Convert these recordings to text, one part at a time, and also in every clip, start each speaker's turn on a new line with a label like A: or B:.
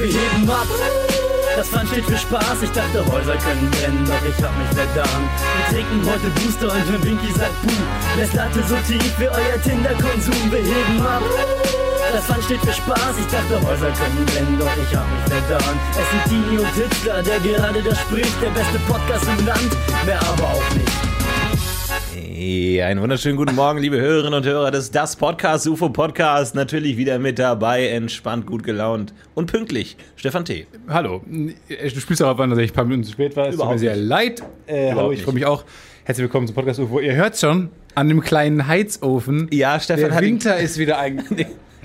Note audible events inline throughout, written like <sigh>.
A: wir heben ab. Das Pfand steht für Spaß, ich dachte Häuser können brennen, doch ich hab mich vertan. Wir trinken heute Booster und wenn Winky sagt Puh, lässt Latte so tief für euer Tinder-Konsum, wir heben ab. Das Pfand steht für Spaß, ich dachte Häuser können brennen, doch ich hab mich vertan. Es sind Tini und Hitler, der gerade da spricht, der beste Podcast im Land, mehr aber auch nicht.
B: Hey, einen wunderschönen guten Morgen, liebe Hörerinnen und Hörer des Das Podcast UFO Podcast. Natürlich wieder mit dabei, entspannt, gut gelaunt und pünktlich. Stefan T.
C: Hallo. Du spielst darauf an, dass ich ein paar Minuten zu spät war. Es tut mir sehr leid. Äh, hallo, ich freue mich auch. Herzlich willkommen zum Podcast UFO. Ihr hört schon an dem kleinen Heizofen.
B: Ja, Stefan
C: Der
B: ihn-
C: Winter ist wieder <laughs> ein.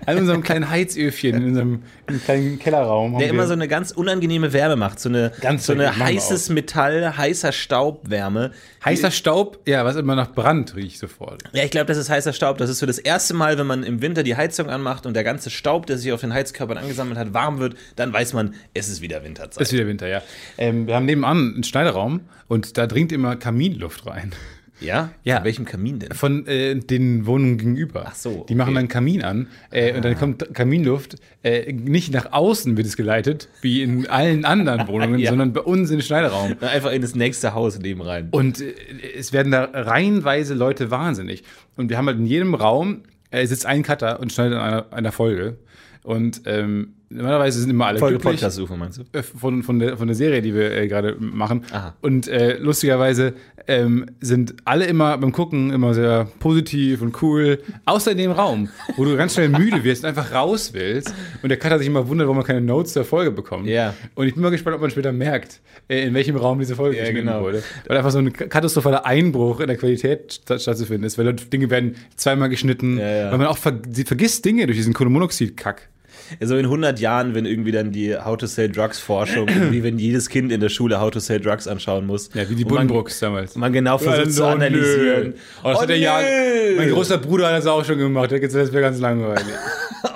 C: <laughs> An unserem kleinen Heizöfchen in unserem kleinen Kellerraum.
B: Der immer so eine ganz unangenehme Wärme macht. So eine,
C: Ganz
B: so eine heißes Metall, heißer Staubwärme.
C: heißer Staub, ja, was immer nach Brand riecht sofort.
B: Ja, ich glaube, das ist heißer Staub. Das ist so das erste Mal, wenn man im Winter die Heizung anmacht und der ganze Staub, der sich auf den Heizkörpern angesammelt hat, warm wird, dann weiß man, es ist wieder Winterzeit.
C: Ist wieder Winter, ja. Ähm, wir haben nebenan einen Schneiderraum und da dringt immer Kaminluft rein.
B: Ja?
C: Ja.
B: Von welchem Kamin denn?
C: Von äh, den Wohnungen gegenüber.
B: Ach so,
C: Die machen
B: okay.
C: dann Kamin an äh, und dann kommt Kaminluft. Äh, nicht nach außen wird es geleitet, wie in allen anderen <laughs> Wohnungen,
B: Ja.
C: sondern bei uns in den Schneiderraum.
B: Einfach in das nächste Haus neben rein.
C: Und äh, es werden da reihenweise Leute wahnsinnig. Und wir haben halt in jedem Raum äh, sitzt ein Cutter und schneidet an einer, einer Folge. Und ähm, normalerweise sind immer alle
B: Folge
C: glücklich.
B: Podcast suchen, meinst du?
C: Äh, von, von, der, von der Serie, die wir äh, gerade machen.
B: Aha.
C: Und äh, lustigerweise ähm, sind alle immer beim Gucken immer sehr positiv und cool, außer in dem Raum, wo du ganz schnell müde wirst und einfach raus willst. Und der Cutter sich immer wundert, warum man keine Notes der Folge bekommt.
B: Ja.
C: Und ich bin mal gespannt, ob man später merkt, äh, in welchem Raum diese Folge
B: Ja,
C: geschnitten
B: genau.
C: wurde. Weil einfach so ein katastrophaler Einbruch in der Qualität statt- stattzufinden ist, weil Dinge werden zweimal geschnitten,
B: Ja, ja.
C: weil man auch ver vergisst Dinge durch diesen Kohlenmonoxid-Kack.
B: So in 100 Jahren, wenn irgendwie dann die How to Sell Drugs Forschung, <clears throat> wie wenn jedes Kind in der Schule How to Sell Drugs anschauen muss.
C: Ja, wie die Buddenbrooks damals.
B: Man genau versucht zu
C: Oh,
B: analysieren.
C: Nö. Oh, das hat der Jan, mein großer Bruder hat das auch schon gemacht. Der gesagt, das wäre ganz langweilig. <laughs>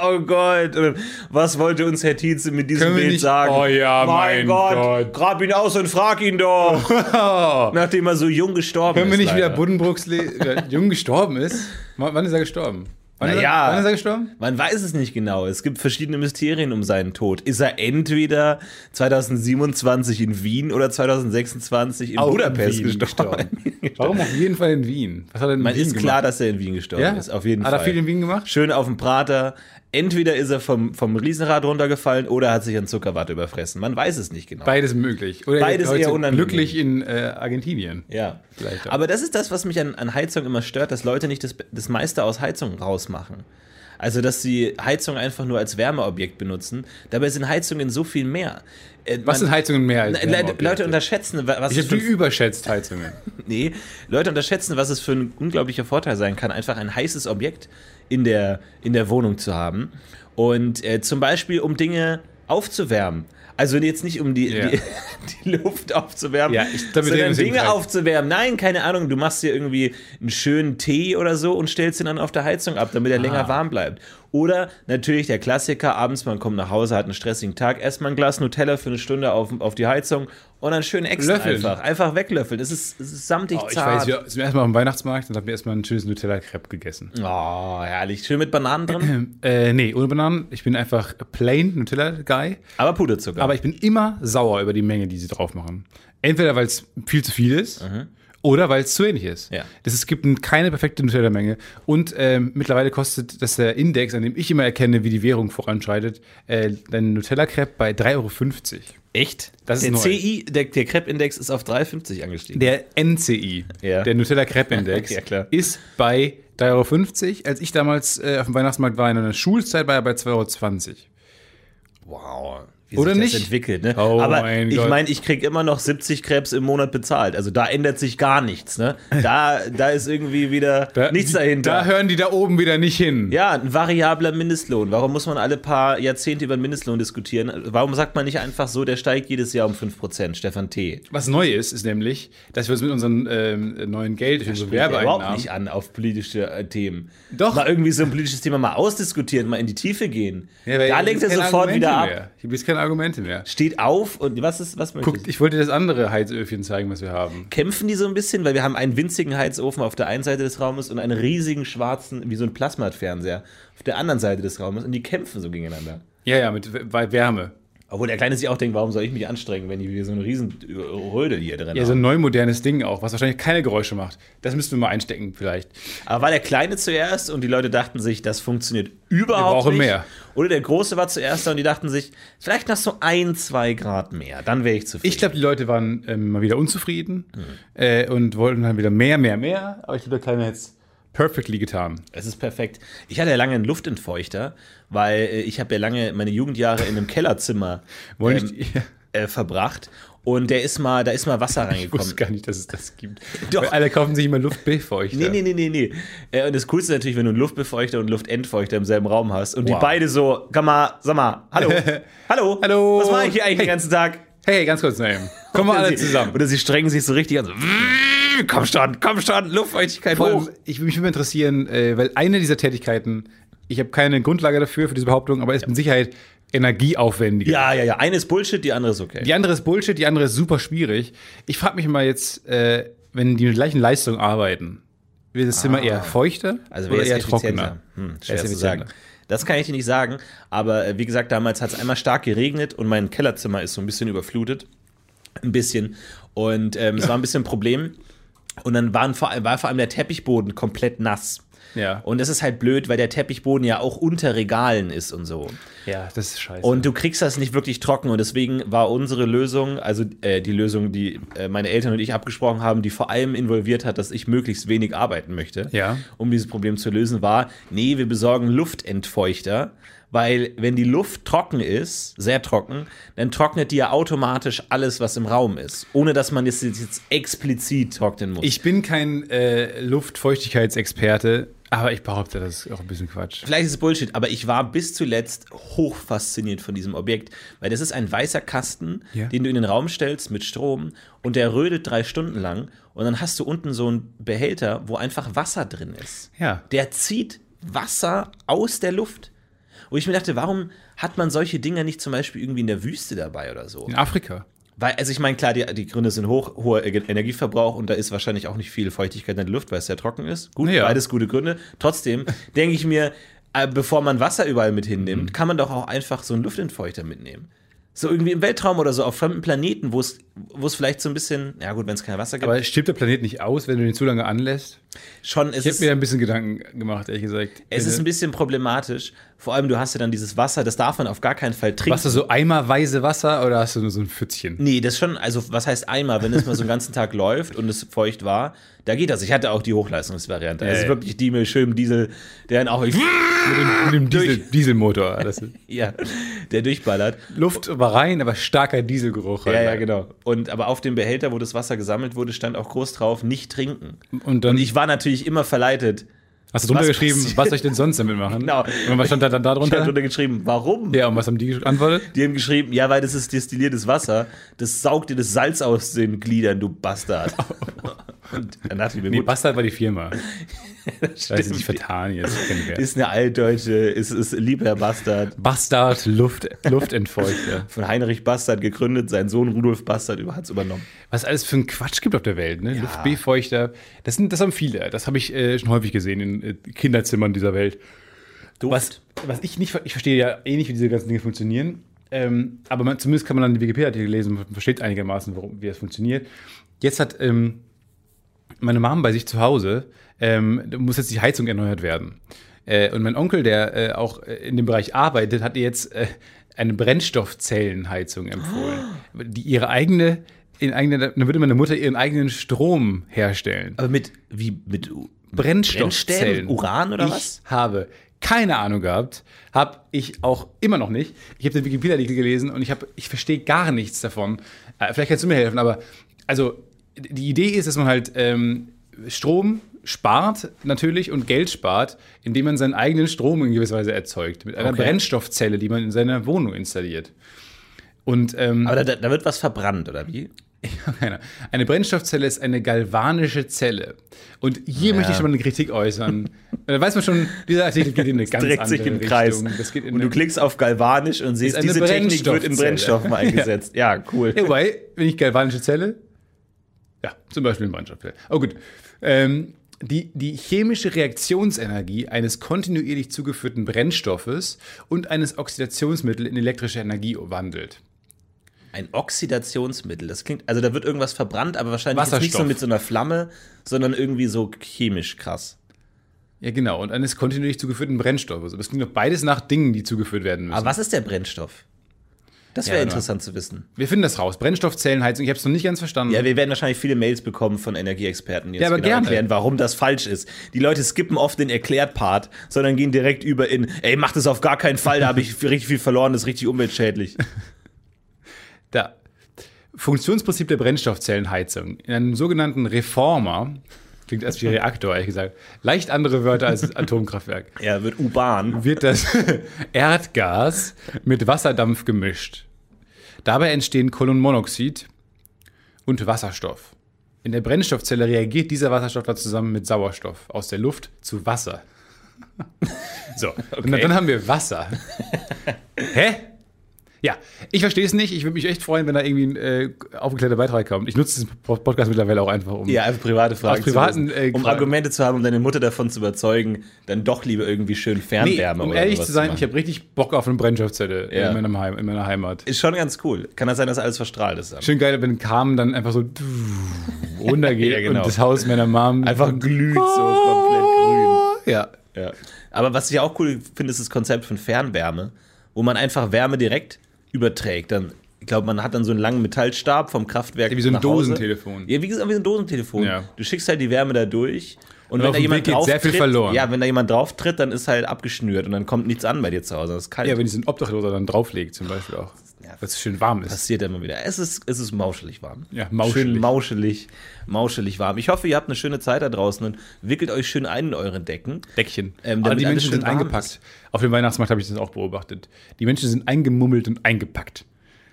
B: Oh Gott, was wollte uns Herr Tietze mit diesem Bild
C: nicht-
B: sagen?
C: Oh ja, mein Gott.
B: grab ihn aus und frag ihn doch. <laughs> Nachdem er so jung gestorben
C: Können wir
B: ist.
C: nicht wieder
B: leider.
C: Buddenbrooks le- <laughs> der jung gestorben ist? W- Wann ist er gestorben? Wann,
B: Na
C: ist, er,
B: ja.
C: wann ist er gestorben?
B: Man weiß es nicht genau. Es gibt verschiedene Mysterien um seinen Tod. Ist er entweder 2027 in Wien oder 2026 in
C: Auch in
B: Budapest
C: Wien
B: gestorben? <laughs>
C: Warum auf jeden Fall in Wien? Was hat er in
B: Man
C: Wien
B: ist
C: gemacht?
B: klar, dass er in Wien gestorben
C: ja?
B: ist. Auf jeden
C: hat
B: Fall.
C: er viel in Wien gemacht?
B: Schön auf dem Prater. Entweder ist er vom, vom Riesenrad runtergefallen oder hat sich an Zuckerwatte überfressen. Man weiß es nicht genau.
C: Beides möglich. Oder
B: Beides
C: er
B: eher unangenehm.
C: glücklich in äh, Argentinien.
B: Ja. Aber das ist das, was mich an, an Heizung immer stört, dass Leute nicht das, das meiste aus Heizung rausmachen. Also, dass sie Heizung einfach nur als Wärmeobjekt benutzen. Dabei sind Heizungen so viel mehr. Äh,
C: Was
B: man-
C: sind Heizungen mehr als
B: Le-? Leute unterschätzen, wa- was
C: Ich
B: es für,
C: überschätzt, Heizungen. <laughs>
B: nee, Leute unterschätzen, was es für ein unglaublicher Vorteil sein kann, einfach ein heißes Objekt in der, in der Wohnung zu haben. Und äh, zum Beispiel, um Dinge aufzuwärmen. Also jetzt nicht um die,
C: Ja.
B: die, <laughs> die Luft aufzuwärmen,
C: Ja, ich-
B: sondern Dinge aufzuwärmen. Nein, keine Ahnung, du machst dir irgendwie einen schönen Tee oder so und stellst ihn dann auf der Heizung ab, damit er
C: Ah.
B: länger warm bleibt. Oder natürlich der Klassiker, abends man kommt nach Hause, hat einen stressigen Tag, erstmal ein Glas Nutella für eine Stunde auf, auf die Heizung und dann schön extra
C: Löffeln.
B: einfach. Einfach weglöffeln. Es ist, es ist samtig
C: Oh, ich
B: zart.
C: weiß, wir zum ersten Mal am Weihnachtsmarkt und habe mir erstmal ein schönes Nutella-Crepe gegessen.
B: Oh, herrlich. Schön mit Bananen drin, <clears throat>
C: Äh, nee, ohne Bananen. Ich bin einfach plain Nutella-Guy.
B: aber Puderzucker.
C: Aber ich bin immer sauer über die Menge, die sie drauf machen. Entweder weil es viel zu viel ist oder weil es zu wenig ist.
B: Ja.
C: Das, es gibt ein- keine perfekte Nutella-Menge. Und ähm, mittlerweile kostet das der Index, an dem ich immer erkenne, wie die Währung voranschreitet, äh, dein Nutella-Crepe bei 3,50 Euro.
B: Echt?
C: Das ist
B: der
C: neu.
B: CI, der, der Crepe-Index ist auf 3,50 angestiegen.
C: Der NCI,
B: Ja.
C: der Nutella-Crepe-Index, <laughs>
B: Ja,
C: ist bei 3,50 Euro. Als ich damals äh, auf dem Weihnachtsmarkt war in einer Schulzeit, war er bei 2,20 Euro.
B: Wow. Wie
C: Oder
B: sich
C: nicht?
B: das entwickelt, ne?
C: Oh
B: Aber
C: mein
B: ich meine, ich krieg immer noch 70 Krebs im Monat bezahlt. Also da ändert sich gar nichts, ne? Da, da ist irgendwie wieder nichts dahinter.
C: Da hören die da oben wieder nicht hin.
B: ja, ein variabler Mindestlohn. Warum muss man alle paar Jahrzehnte über den Mindestlohn diskutieren? Warum sagt man nicht einfach so, der steigt jedes Jahr um 5%, Stefan T?
C: Was neu ist, ist nämlich, dass wir uns mit unseren ähm, neuen Geld, durch unsere
B: ja überhaupt
C: Werbeeinnahmen,
B: nicht an auf politische äh, Themen.
C: Doch.
B: Mal irgendwie so ein politisches Thema mal ausdiskutieren, mal in die Tiefe gehen.
C: Ja,
B: da
C: ich
B: lenkt er sofort
C: Argumente
B: wieder ab.
C: Mehr. Ich habe jetzt keine Argumente mehr.
B: Steht auf und was ist, was möchtest
C: Guck, ich wollte das andere Heizöfchen zeigen, was wir haben.
B: kämpfen die so ein bisschen, weil wir haben einen winzigen Heizofen auf der einen Seite des Raumes und einen riesigen schwarzen, wie so ein Plasmatfernseher auf der anderen Seite des Raumes und die kämpfen so gegeneinander.
C: Ja, ja, mit Wärme.
B: Obwohl der Kleine sich auch denkt, warum soll ich mich anstrengen, wenn hier so eine riesen Rödel hier drin
C: Ja, so ein neu modernes Ding auch, was wahrscheinlich keine Geräusche macht. Das müssten wir mal einstecken, vielleicht.
B: Aber war der Kleine zuerst und die Leute dachten sich, das funktioniert überhaupt
C: brauchen
B: nicht.
C: mehr.
B: Oder der Große war zuerst da und die dachten sich, vielleicht noch so ein, zwei Grad mehr, dann wäre ich zufrieden.
C: Ich glaube, die Leute waren ähm, mal wieder unzufrieden
B: Mhm.
C: äh, und wollten dann wieder mehr, mehr, mehr. Aber ich glaube, der Kleine es perfectly getan.
B: Es ist perfekt. Ich hatte ja lange einen Luftentfeuchter, weil äh, ich habe ja lange meine Jugendjahre in einem Kellerzimmer <laughs> ähm,
C: ich,
B: äh, verbracht. Und der ist mal, da ist mal Wasser <laughs>
C: ich
B: reingekommen.
C: wusste gar nicht, dass es das gibt. <laughs>
B: Doch.
C: Weil alle kaufen sich immer Luftbefeuchter.
B: Nee, nee, nee, nee, nee. Äh, Und das Coolste ist natürlich, wenn du einen Luftbefeuchter und einen Luftentfeuchter im selben Raum hast und die
C: Wow.
B: beide so, komm mal, sag mal, hallo, hallo,
C: Hallo.
B: was mache ich hier eigentlich
C: Hey.
B: den ganzen Tag?
C: Hey, ganz kurz, Naim. Kommen wir alle
B: sie-
C: zusammen.
B: Oder sie strengen sich so richtig an, so, komm schon, komm schon, Luftfeuchtigkeit
C: Vor
B: hoch.
C: allem, ich würde mich immer interessieren, äh, weil eine dieser Tätigkeiten, ich habe keine Grundlage dafür, für diese Behauptung, aber ist mit Sicherheit energieaufwendiger.
B: Ja, ja, ja, eine ist Bullshit, die andere ist okay.
C: Die andere ist Bullshit, die andere ist super schwierig. Ich frage mich mal jetzt, äh, wenn die mit der gleichen Leistung arbeiten, wird das Zimmer eher feuchter
B: Also
C: oder eher
B: effizienter?
C: trockener?
B: Hm,
C: Wer
B: schwer zu sagen. Das kann ich dir nicht sagen, aber äh, wie gesagt, damals hat es einmal stark geregnet und mein Kellerzimmer ist so ein bisschen überflutet. Ein bisschen. Und ähm, es war ein bisschen ein Problem. Und dann waren vor, allem- war vor allem der Teppichboden komplett nass.
C: Ja.
B: Und das ist halt blöd, weil der Teppichboden ja auch unter Regalen ist und so.
C: Ja, das ist scheiße.
B: Und du kriegst das nicht wirklich trocken und deswegen war unsere Lösung, also äh, die Lösung, die äh, meine Eltern und ich abgesprochen haben, die vor allem involviert hat, dass ich möglichst wenig arbeiten möchte,
C: Ja.
B: um dieses Problem zu lösen, war, nee, wir besorgen Luftentfeuchter, weil wenn die Luft trocken ist, sehr trocken, dann trocknet die ja automatisch alles, was im Raum ist, ohne dass man das jetzt, jetzt explizit trocknen muss.
C: ich bin kein äh, Luftfeuchtigkeitsexperte, aber ich behaupte, das ist auch ein bisschen Quatsch.
B: Vielleicht ist es Bullshit, aber ich war bis zuletzt hoch fasziniert von diesem Objekt, weil das ist ein weißer Kasten,
C: Ja.
B: den du in den Raum stellst mit Strom und der rödelt drei Stunden lang und dann hast du unten so einen Behälter, wo einfach Wasser drin ist.
C: Ja.
B: Der zieht Wasser aus der Luft. Wo ich mir dachte, warum hat man solche Dinger nicht zum Beispiel irgendwie in der Wüste dabei oder so?
C: In Afrika.
B: Weil, also ich meine, klar, die, die Gründe sind hoch, hoher Energieverbrauch und da ist wahrscheinlich auch nicht viel Feuchtigkeit in der Luft, weil es sehr trocken ist. Gut,
C: Ja.
B: beides gute Gründe. Trotzdem <laughs> denke ich mir, äh, bevor man Wasser überall mit
C: Mhm.
B: hinnimmt, kann man doch auch einfach so einen Luftentfeuchter mitnehmen. So irgendwie im Weltraum oder so, auf fremden Planeten, wo es wo es vielleicht so ein bisschen, ja gut, wenn es kein Wasser gibt,
C: Aber stirbt der Planet nicht aus, wenn du den zu lange anlässt?
B: schon ist
C: Ich habe mir da ein bisschen Gedanken gemacht, ehrlich gesagt.
B: es ist ein bisschen problematisch. Vor allem, du hast ja dann dieses Wasser, das darf man auf gar keinen Fall trinken.
C: Hast du so eimerweise Wasser oder hast du nur so ein Pfützchen?
B: Nee, das schon, also was heißt einmal, wenn es mal so einen ganzen Tag läuft und es feucht war, da geht das. Ich hatte auch die Hochleistungsvariante. Also wirklich die mit schönem Diesel, der dann auch
C: Mit dem, mit dem Diesel, Dieselmotor. <laughs>
B: Ja, der durchballert.
C: Luft war rein, aber starker Dieselgeruch.
B: Ja, ja, genau. Und aber auf dem Behälter, wo das Wasser gesammelt wurde, stand auch groß drauf, nicht trinken.
C: Und dann
B: Und ich war natürlich immer verleitet.
C: Hast du drunter
B: was
C: geschrieben,
B: passiert?
C: was soll ich denn sonst damit machen?
B: Genau.
C: Und was stand da dann da
B: Ich habe
C: drunter?
B: geschrieben, warum?
C: Ja, und was haben die geantwortet?
B: Die haben geschrieben, ja, weil das ist destilliertes Wasser. Das saugt dir das Salz aus den Gliedern, du Bastard. <laughs> Und dann dachte ich mir,
C: Nee,
B: gut,
C: Bastard war die Firma. <laughs>
B: Stimmt.
C: ist sich vertan jetzt.
B: ist eine altdeutsche, ist, ist lieb Herr Bastard.
C: Bastard Luft, Luftentfeuchter.
B: Von Heinrich Bastard gegründet, sein Sohn Rudolf Bastard hat es übernommen.
C: Was alles für ein Quatsch gibt auf der Welt, ne? Luftbefeuchter. Das, sind, das haben viele. Das habe ich äh, schon häufig gesehen in äh, Kinderzimmern dieser Welt. Was, was ich nicht, ich verstehe ja eh nicht, wie diese ganzen Dinge funktionieren. Ähm, aber man, zumindest kann man dann die Wikipedia-Artikel lesen und versteht einigermaßen, warum, wie das funktioniert. Jetzt hat ähm, meine Mom bei sich zu Hause, ähm, da muss jetzt die Heizung erneuert werden. Äh, und mein Onkel, der äh, auch äh, in dem Bereich arbeitet, hat ihr jetzt äh, eine Brennstoffzellenheizung empfohlen, die ihre eigene, in eigene, dann würde meine Mutter ihren eigenen Strom herstellen.
B: Aber mit, wie, mit
C: Brennstoffzellen.
B: Brennstäben? Uran oder
C: ich
B: was?
C: habe keine Ahnung gehabt, habe ich auch immer noch nicht. Ich habe den Wikipedia-Artikel gelesen und ich, hab, ich verstehe gar nichts davon. Äh, vielleicht kannst du mir helfen, aber also die Idee ist, dass man halt ähm, Strom spart natürlich und Geld spart, indem man seinen eigenen Strom in gewisser Weise erzeugt. Mit einer
B: Okay.
C: Brennstoffzelle, die man in seiner Wohnung installiert. Und ähm,
B: Aber da, da wird was verbrannt, oder wie? <laughs>
C: Keiner. Eine Brennstoffzelle ist eine galvanische Zelle. Und hier möchte ich schon mal eine Kritik äußern. Da weiß man schon, dieser Artikel geht in eine ganz
B: dreht
C: andere
B: sich im
C: Richtung.
B: Kreis.
C: In
B: Und du klickst auf galvanisch und siehst, diese Technik wird in. Brennstoffen <laughs> eingesetzt. Ja, cool.
C: ja, wobei, wenn ich galvanische Zelle, ja, zum Beispiel eine Brennstoffzelle. Oh gut. Ähm, die, die chemische Reaktionsenergie eines kontinuierlich zugeführten Brennstoffes und eines Oxidationsmittels in elektrische Energie wandelt.
B: Ein Oxidationsmittel. Das klingt, also da wird irgendwas verbrannt, aber wahrscheinlich nicht so mit so einer Flamme, sondern irgendwie so chemisch krass.
C: Ja, genau. Und eines kontinuierlich zugeführten Brennstoffes. Aber es klingt doch beides nach Dingen, die zugeführt werden müssen.
B: Aber was ist der Brennstoff? Das wäre
C: Ja,
B: interessant zu wissen.
C: Wir finden das raus. Brennstoffzellenheizung. Ich habe es noch nicht ganz verstanden.
B: Ja, wir werden wahrscheinlich viele Mails bekommen von Energieexperten, die uns
C: Ja, aber
B: genau
C: gerne.
B: erklären, warum das falsch ist. Die Leute skippen oft den Erklärt-Part, sondern gehen direkt über in, ey, mach das auf gar keinen Fall, da habe ich <laughs> richtig viel verloren, das ist richtig umweltschädlich.
C: Da. Funktionsprinzip der Brennstoffzellenheizung. In einem sogenannten Reformer, klingt erst wie Reaktor, ehrlich gesagt, leicht andere Wörter als Atomkraftwerk, <laughs>
B: Ja, wird urban.
C: wird das <laughs> Erdgas mit Wasserdampf gemischt. Dabei entstehen Kohlenmonoxid und Wasserstoff. In der Brennstoffzelle reagiert dieser Wasserstoff dann zusammen mit Sauerstoff aus der Luft zu Wasser. <laughs> So, und dann haben wir Wasser. Hä? Ja, ich verstehe es nicht. Ich würde mich echt freuen, wenn da irgendwie ein äh, aufgeklärter Beitrag kommt. Ich nutze diesen Podcast mittlerweile auch einfach, um.
B: Ja, einfach private Fragen
C: Aus privaten,
B: zu
C: äh,
B: um
C: Fragen.
B: Argumente zu haben, um deine Mutter davon zu überzeugen, dann doch lieber irgendwie schön
C: nee,
B: Fernwärme
C: um
B: oder
C: ehrlich zu sein,
B: machen.
C: ich habe richtig Bock auf eine Brennstoffzelle
B: Ja.
C: in, meinem Heim, in meiner Heimat.
B: Ist schon ganz cool. Kann das sein, dass alles verstrahlt ist? dann?
C: Schön geil, wenn Carmen dann einfach so runtergeht <laughs>
B: Ja, genau.
C: und das Haus meiner Mom
B: Einfach glüht so komplett grün.
C: Ja.
B: Ja. Aber was ich auch cool finde, ist das Konzept von Fernwärme, wo man einfach Wärme direkt überträgt. Dann, ich glaube, man hat dann so einen langen Metallstab vom Kraftwerk.
C: Wie so ein. Dosentelefon.
B: Ja, wie gesagt, wie so ein Dosentelefon.
C: Ja.
B: Du schickst halt die Wärme da durch. Und,
C: Und
B: wenn da jemand drauf
C: sehr viel
B: tritt,
C: verloren.
B: Ja, wenn da jemand drauf tritt, dann ist halt abgeschnürt und dann kommt nichts an bei dir zu Hause. Das ist kalt.
C: Ja, wenn einen Obdachloser dann drauflegt, zum Beispiel auch.
B: Ja.
C: Weil es schön warm ist.
B: passiert immer wieder. Es ist, es ist mauschelig warm.
C: Ja, mauschelig.
B: Schön mauschelig, mauschelig warm. Ich hoffe, ihr habt eine schöne Zeit da draußen und wickelt euch schön ein in euren Decken.
C: Deckchen.
B: Ähm,
C: Aber die Menschen sind eingepackt. Auf dem Weihnachtsmarkt habe ich das auch beobachtet. Die Menschen sind eingemummelt und eingepackt.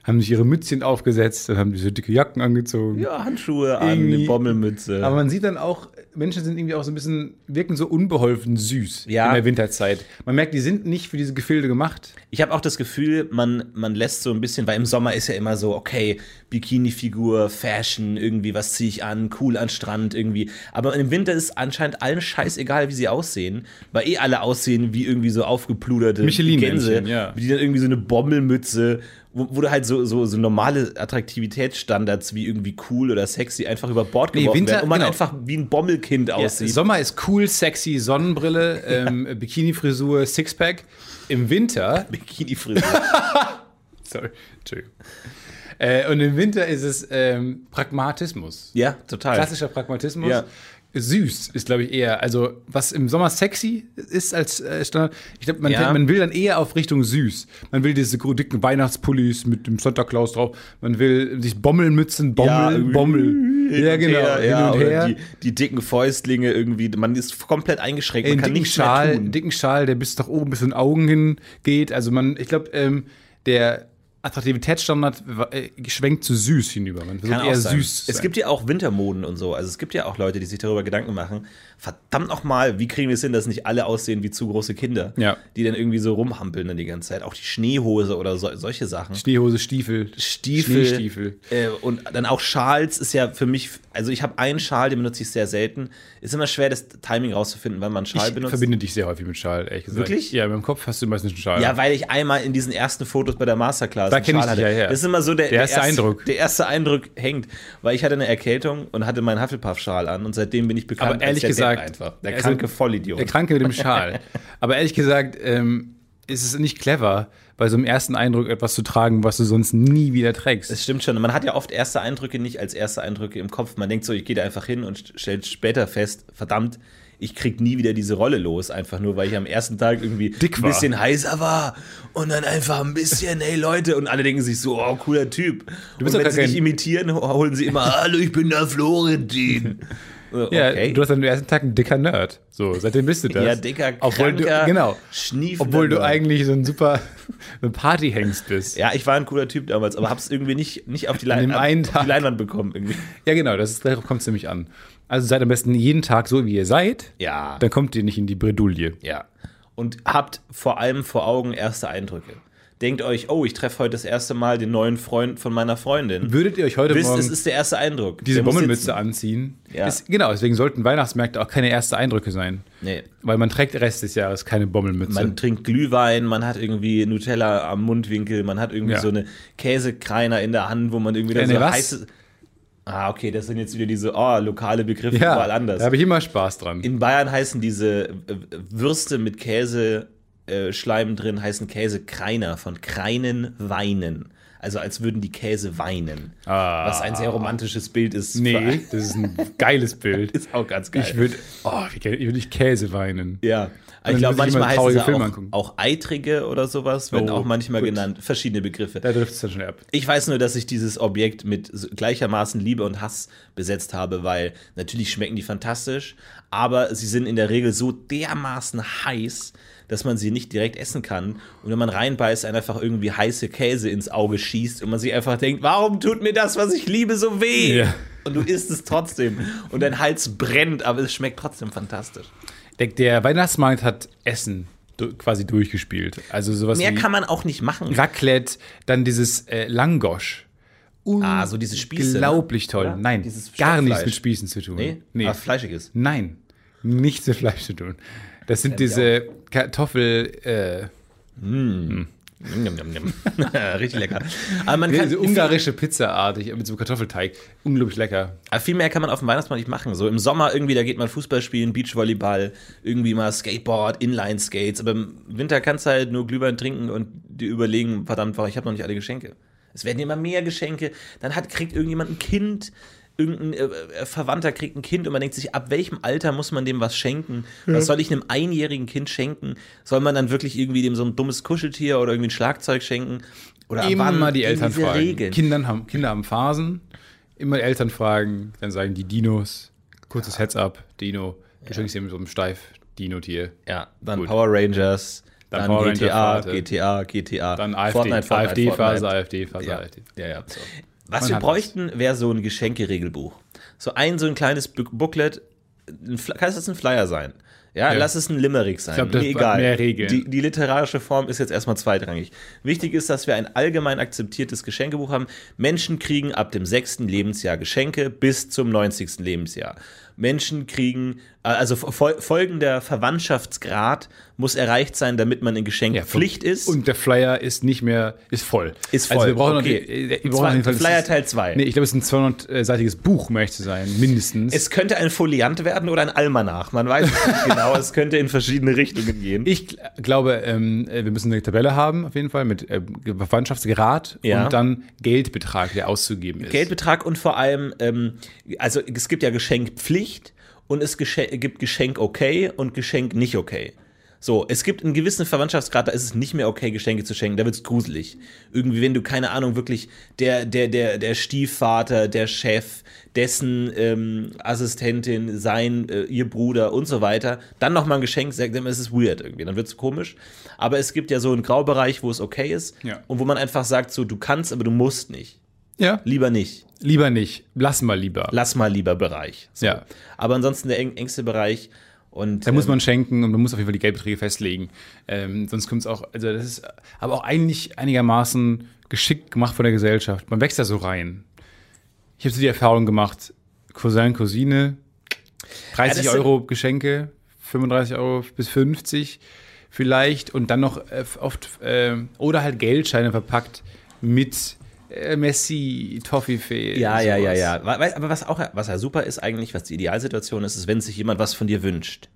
C: Haben sich ihre Mützchen aufgesetzt, dann haben diese dicke Jacken angezogen.
B: Ja, Handschuhe an,
C: Irgendwie-
B: eine Bommelmütze.
C: Aber man sieht dann auch, Menschen sind irgendwie auch so ein bisschen, wirken so unbeholfen süß
B: Ja.
C: in der Winterzeit. Man merkt, die sind nicht für diese Gefilde gemacht.
B: Ich habe auch das Gefühl, man, man lässt so ein bisschen, weil im Sommer ist ja immer so, okay, Bikini-Figur, Fashion, irgendwie, was ziehe ich an, cool an Strand, irgendwie. Aber im Winter ist anscheinend allen scheißegal, wie sie aussehen, weil eh alle aussehen wie irgendwie so aufgepluderte Gänse,
C: ja.
B: die dann irgendwie so eine Bommelmütze, wo, wo du halt so, so, so normale Attraktivitätsstandards wie irgendwie cool oder sexy einfach über Bord
C: Nee,
B: geworfen
C: Winter-
B: werden und man
C: genau.
B: einfach wie ein Bommelkind aussieht.
C: Sommer ist cool, sexy, Sonnenbrille, ähm, <laughs> Bikini-Frisur, Sixpack. Im Winter <laughs>
B: Bikini-Frisur. <laughs>
C: Sorry, Entschuldigung. Äh, und im Winter ist es ähm, Pragmatismus.
B: ja, total.
C: Klassischer Pragmatismus.
B: Ja.
C: Süß ist, glaube ich, eher. Also, was im Sommer sexy ist als äh, Standard. Ich glaube, man,
B: Ja.
C: man will dann eher auf Richtung süß. Man will diese dicken Weihnachtspullis mit dem Santa Claus drauf. Man will sich Bommelmützen, Bommel, Bommel.
B: Hin
C: Ja, genau.
B: Her, ja,
C: hin und her.
B: Die, die dicken Fäustlinge irgendwie. Man ist komplett eingeschränkt. Man
C: einen
B: kann
C: dicken Schal, dicken Schal, der bis nach oben bis in den Augen hin geht. Also man, ich glaube, ähm, der Attraktivitätsstandard äh, schwenkt zu süß hinüber. Man
B: Kann
C: eher
B: auch sein.
C: süß.
B: Es
C: sein.
B: gibt ja auch Wintermoden und so. Also es gibt ja auch Leute, die sich darüber Gedanken machen. Verdammt nochmal, wie kriegen wir es hin, dass nicht alle aussehen wie zu große Kinder,
C: Ja.
B: die dann irgendwie so rumhampeln dann die ganze Zeit. Auch die Schneehose oder so, solche Sachen.
C: Schneehose, Stiefel,
B: Stiefel.
C: Schneestiefel.
B: Äh, und dann auch Schals ist ja für mich, also ich habe einen Schal, den benutze ich sehr selten. Ist immer schwer, das Timing rauszufinden, wann man einen Schal
C: Ich
B: benutzt.
C: verbinde dich sehr häufig mit Schal, ehrlich gesagt.
B: Wirklich?
C: Ja, in meinem Kopf hast du meistens einen Schal.
B: Ja, weil ich einmal in diesen ersten Fotos bei der Masterclass
C: Da
B: einen
C: kenn ich
B: Schal
C: dich
B: hatte.
C: ja her.
B: Das ist immer so der,
C: Der erste Eindruck.
B: Der erste Eindruck hängt, weil ich hatte eine Erkältung und hatte meinen Hufflepuff-Schal an und seitdem bin ich bekannt
C: Aber ehrlich
B: der
C: gesagt,
B: einfach. Der
C: also,
B: kranke Vollidiot.
C: Der Kranke mit dem Schal. <laughs> Aber ehrlich gesagt, ähm, ist es nicht clever, bei so einem ersten Eindruck etwas zu tragen, was du sonst nie wieder trägst.
B: das stimmt schon. Man hat ja oft erste Eindrücke nicht als erste Eindrücke im Kopf. Man denkt so, ich gehe da einfach hin und stellt später fest, verdammt, ich krieg nie wieder diese Rolle los, einfach nur, weil ich am ersten Tag irgendwie
C: Dick
B: ein bisschen heißer war und dann einfach ein bisschen, hey Leute, und alle denken sich so, oh, cooler Typ.
C: Du bist
B: und wenn sie dich imitieren, holen sie immer, <laughs> hallo, ich bin der Florentin. <laughs>
C: Ja,
B: okay.
C: du hast am ersten Tag ein dicker Nerd. So, seitdem bist du <laughs> das.
B: Ja, dicker,
C: Obwohl du,
B: kranker,
C: genau. Obwohl du
B: Nerd.
C: eigentlich so ein super <laughs> so ein Partyhengst bist.
B: Ja, ich war ein cooler Typ damals, aber hab's irgendwie nicht, nicht auf, die
C: An dem
B: Lein,
C: einen
B: auf
C: Tag.
B: die Leinwand bekommen. Irgendwie.
C: Ja, genau, das ist, darauf kommt es nämlich an. Also seid am besten jeden Tag so, wie ihr seid.
B: Ja.
C: Dann kommt ihr nicht in die Bredouille.
B: Ja. Und habt vor allem vor Augen erste Eindrücke. Denkt euch, oh, ich treffe heute das erste Mal den neuen Freund von meiner Freundin.
C: Würdet ihr euch heute
B: Wisst,
C: Morgen
B: es ist der erste Eindruck.
C: diese Bommelmütze anziehen?
B: Ja.
C: Ist, genau, deswegen sollten Weihnachtsmärkte auch keine erste Eindrücke sein.
B: Nee.
C: Weil man trägt Rest des Jahres keine Bommelmütze.
B: Man trinkt Glühwein, man hat irgendwie Nutella am Mundwinkel, man hat irgendwie
C: Ja.
B: so eine Käsekreiner in der Hand, wo man irgendwie dann
C: Eine
B: so
C: was?
B: heiße. Ah, okay, das sind jetzt wieder diese oh, lokale Begriffe
C: ja,
B: überall anders.
C: da habe ich immer Spaß dran.
B: In Bayern heißen diese äh, Würste mit Käse äh, Schleim drin heißen Käsekreiner von Kreinen weinen. Also als würden die Käse weinen.
C: Ah.
B: Was ein sehr romantisches Bild ist.
C: nee, das ist ein geiles Bild. <laughs>
B: Ist auch ganz geil.
C: Ich würde oh, wie ge- ich Käse weinen.
B: Ja, ich glaube, manchmal heißt es auch, auch Eitrige oder sowas, werden
C: Oh,
B: auch manchmal
C: gut.
B: genannt. Verschiedene Begriffe.
C: Da trifft es dann schon ab.
B: Ich weiß nur, dass ich dieses Objekt mit gleichermaßen Liebe und Hass besetzt habe, weil natürlich schmecken die fantastisch, aber sie sind in der Regel so dermaßen heiß, dass man sie nicht direkt essen kann. Und wenn man reinbeißt, einen einfach irgendwie heiße Käse ins Auge schießt und man sich einfach denkt, warum tut mir das, was ich liebe, so weh?
C: Ja.
B: Und du isst es trotzdem. Und dein Hals brennt, aber es schmeckt trotzdem fantastisch.
C: Der, der Weihnachtsmarkt hat Essen quasi durchgespielt. Also sowas
B: Mehr kann man auch nicht machen.
C: Raclette, dann dieses äh, Langosch.
B: Ah, so diese Spieße.
C: Unglaublich toll.
B: Oder?
C: Nein,
B: Dieses
C: gar nichts mit Spießen zu tun.
B: Nee?
C: nee.
B: Ah, fleischiges.
C: Nein, nichts mit Fleisch zu tun. Das sind diese Kartoffel, äh,
B: njam. <laughs> Richtig lecker. Aber man kann
C: diese ungarische Pizza-artig mit so einem Kartoffelteig. Unglaublich lecker.
B: Aber viel mehr kann man auf dem Weihnachtsmarkt nicht machen. So im Sommer irgendwie, da geht man Fußball spielen, Beachvolleyball, irgendwie mal Skateboard, Inline-Skates. Aber im Winter kannst du halt nur Glühwein trinken und dir überlegen, verdammt, ich habe noch nicht alle Geschenke. Es werden immer mehr Geschenke. Dann hat, kriegt irgendjemand ein Kind, irgendein äh, äh, Verwandter kriegt ein Kind und man denkt sich, ab welchem Alter muss man dem was schenken? Was soll ich einem einjährigen Kind schenken? Soll man dann wirklich irgendwie dem so ein dummes Kuscheltier oder irgendwie ein Schlagzeug schenken? Oder
C: Immer
B: wann
C: mal die Eltern fragen.
B: Regeln?
C: Kindern haben, Kinder haben Phasen. Immer die Eltern fragen, dann sagen die Dinos. Kurzes Heads-up, Dino. Du schenkst ihm so ein Steif-Dino-Tier.
B: Ja, dann
C: Gut.
B: Power Rangers,
C: Dann
B: dann,
C: Power
B: GTA,
C: Ranger Phase.
B: GTA, GTA,
C: Dann AfD,
B: Fortnite, Fortnite,
C: AfD-Phase. AfD-Phase,
B: Ja,
C: AfD.
B: ja, ja.
C: So.
B: Was wir bräuchten, wäre so ein Geschenkeregelbuch. So ein, so ein kleines Booklet, ein, kann es ein Flyer sein? Ja,
C: Ja.
B: lass es ein Limerick sein.
C: glaub, das
B: Mir egal.
C: mehr Regeln.
B: Die, die literarische Form ist jetzt erstmal zweitrangig. Wichtig ist, dass wir ein allgemein akzeptiertes Geschenkebuch haben. Menschen kriegen ab dem sechsten Lebensjahr Geschenke bis zum 90. Lebensjahr. Menschen kriegen, äh, also fol folgender Verwandtschaftsgrad muss erreicht sein, damit man in Geschenkpflicht ist.
C: Und der Flyer ist nicht mehr, ist voll.
B: Ist voll,
C: Also wir brauchen
B: okay.
C: noch, die, wir
B: Zwei-
C: brauchen jeden Fall,
B: Flyer Teil zwei.
C: Nee, ich glaube, es ist ein 200-seitiges Buch, zu sein, mindestens.
B: Es könnte ein Foliant werden oder ein Almanach. Man weiß es nicht genau. Es könnte in verschiedene Richtungen gehen.
C: Ich gl- glaube, ähm, äh, wir müssen eine Tabelle haben, auf jeden Fall, mit äh, Verwandtschaftsgrad
B: Ja.
C: und dann Geldbetrag, der auszugeben ist.
B: Geldbetrag und vor allem, ähm, also es gibt ja Geschenkpflicht und es gesche gibt Geschenk okay und Geschenk nicht okay. So, es gibt einen gewissen Verwandtschaftsgrad, da ist es nicht mehr okay, Geschenke zu schenken, da wird's gruselig. Irgendwie, wenn du, keine Ahnung, wirklich der, der, der, der Stiefvater, der Chef, dessen ähm, Assistentin, sein, äh, ihr Bruder und so weiter, dann nochmal ein Geschenk sagt, dann ist es weird irgendwie, dann wird's komisch. Aber es gibt ja so einen Graubereich, wo es okay ist
C: Ja.
B: und wo man einfach sagt, so, du kannst, aber du musst nicht.
C: Ja,
B: Lieber nicht.
C: lieber nicht. Lass mal lieber.
B: Lass mal lieber Bereich. So.
C: Ja.
B: Aber ansonsten der eng engste Bereich. Und
C: Da muss
B: ähm,
C: man schenken und man muss auf jeden Fall die Geldbeträge festlegen. Ähm, sonst kommt es auch, also das ist aber auch eigentlich einigermaßen geschickt gemacht von der Gesellschaft. Man wächst da so rein. Ich habe so die Erfahrung gemacht, Cousin, Cousine, 30
B: Ja,
C: Euro Geschenke, 35 Euro bis 50 vielleicht und dann noch äh, oft, äh, oder halt Geldscheine verpackt mit äh, Messi, Toffifee.
B: ja, ja, ja, ja. Aber was auch was ja super ist eigentlich, was die Idealsituation ist, ist, wenn sich jemand was von dir wünscht.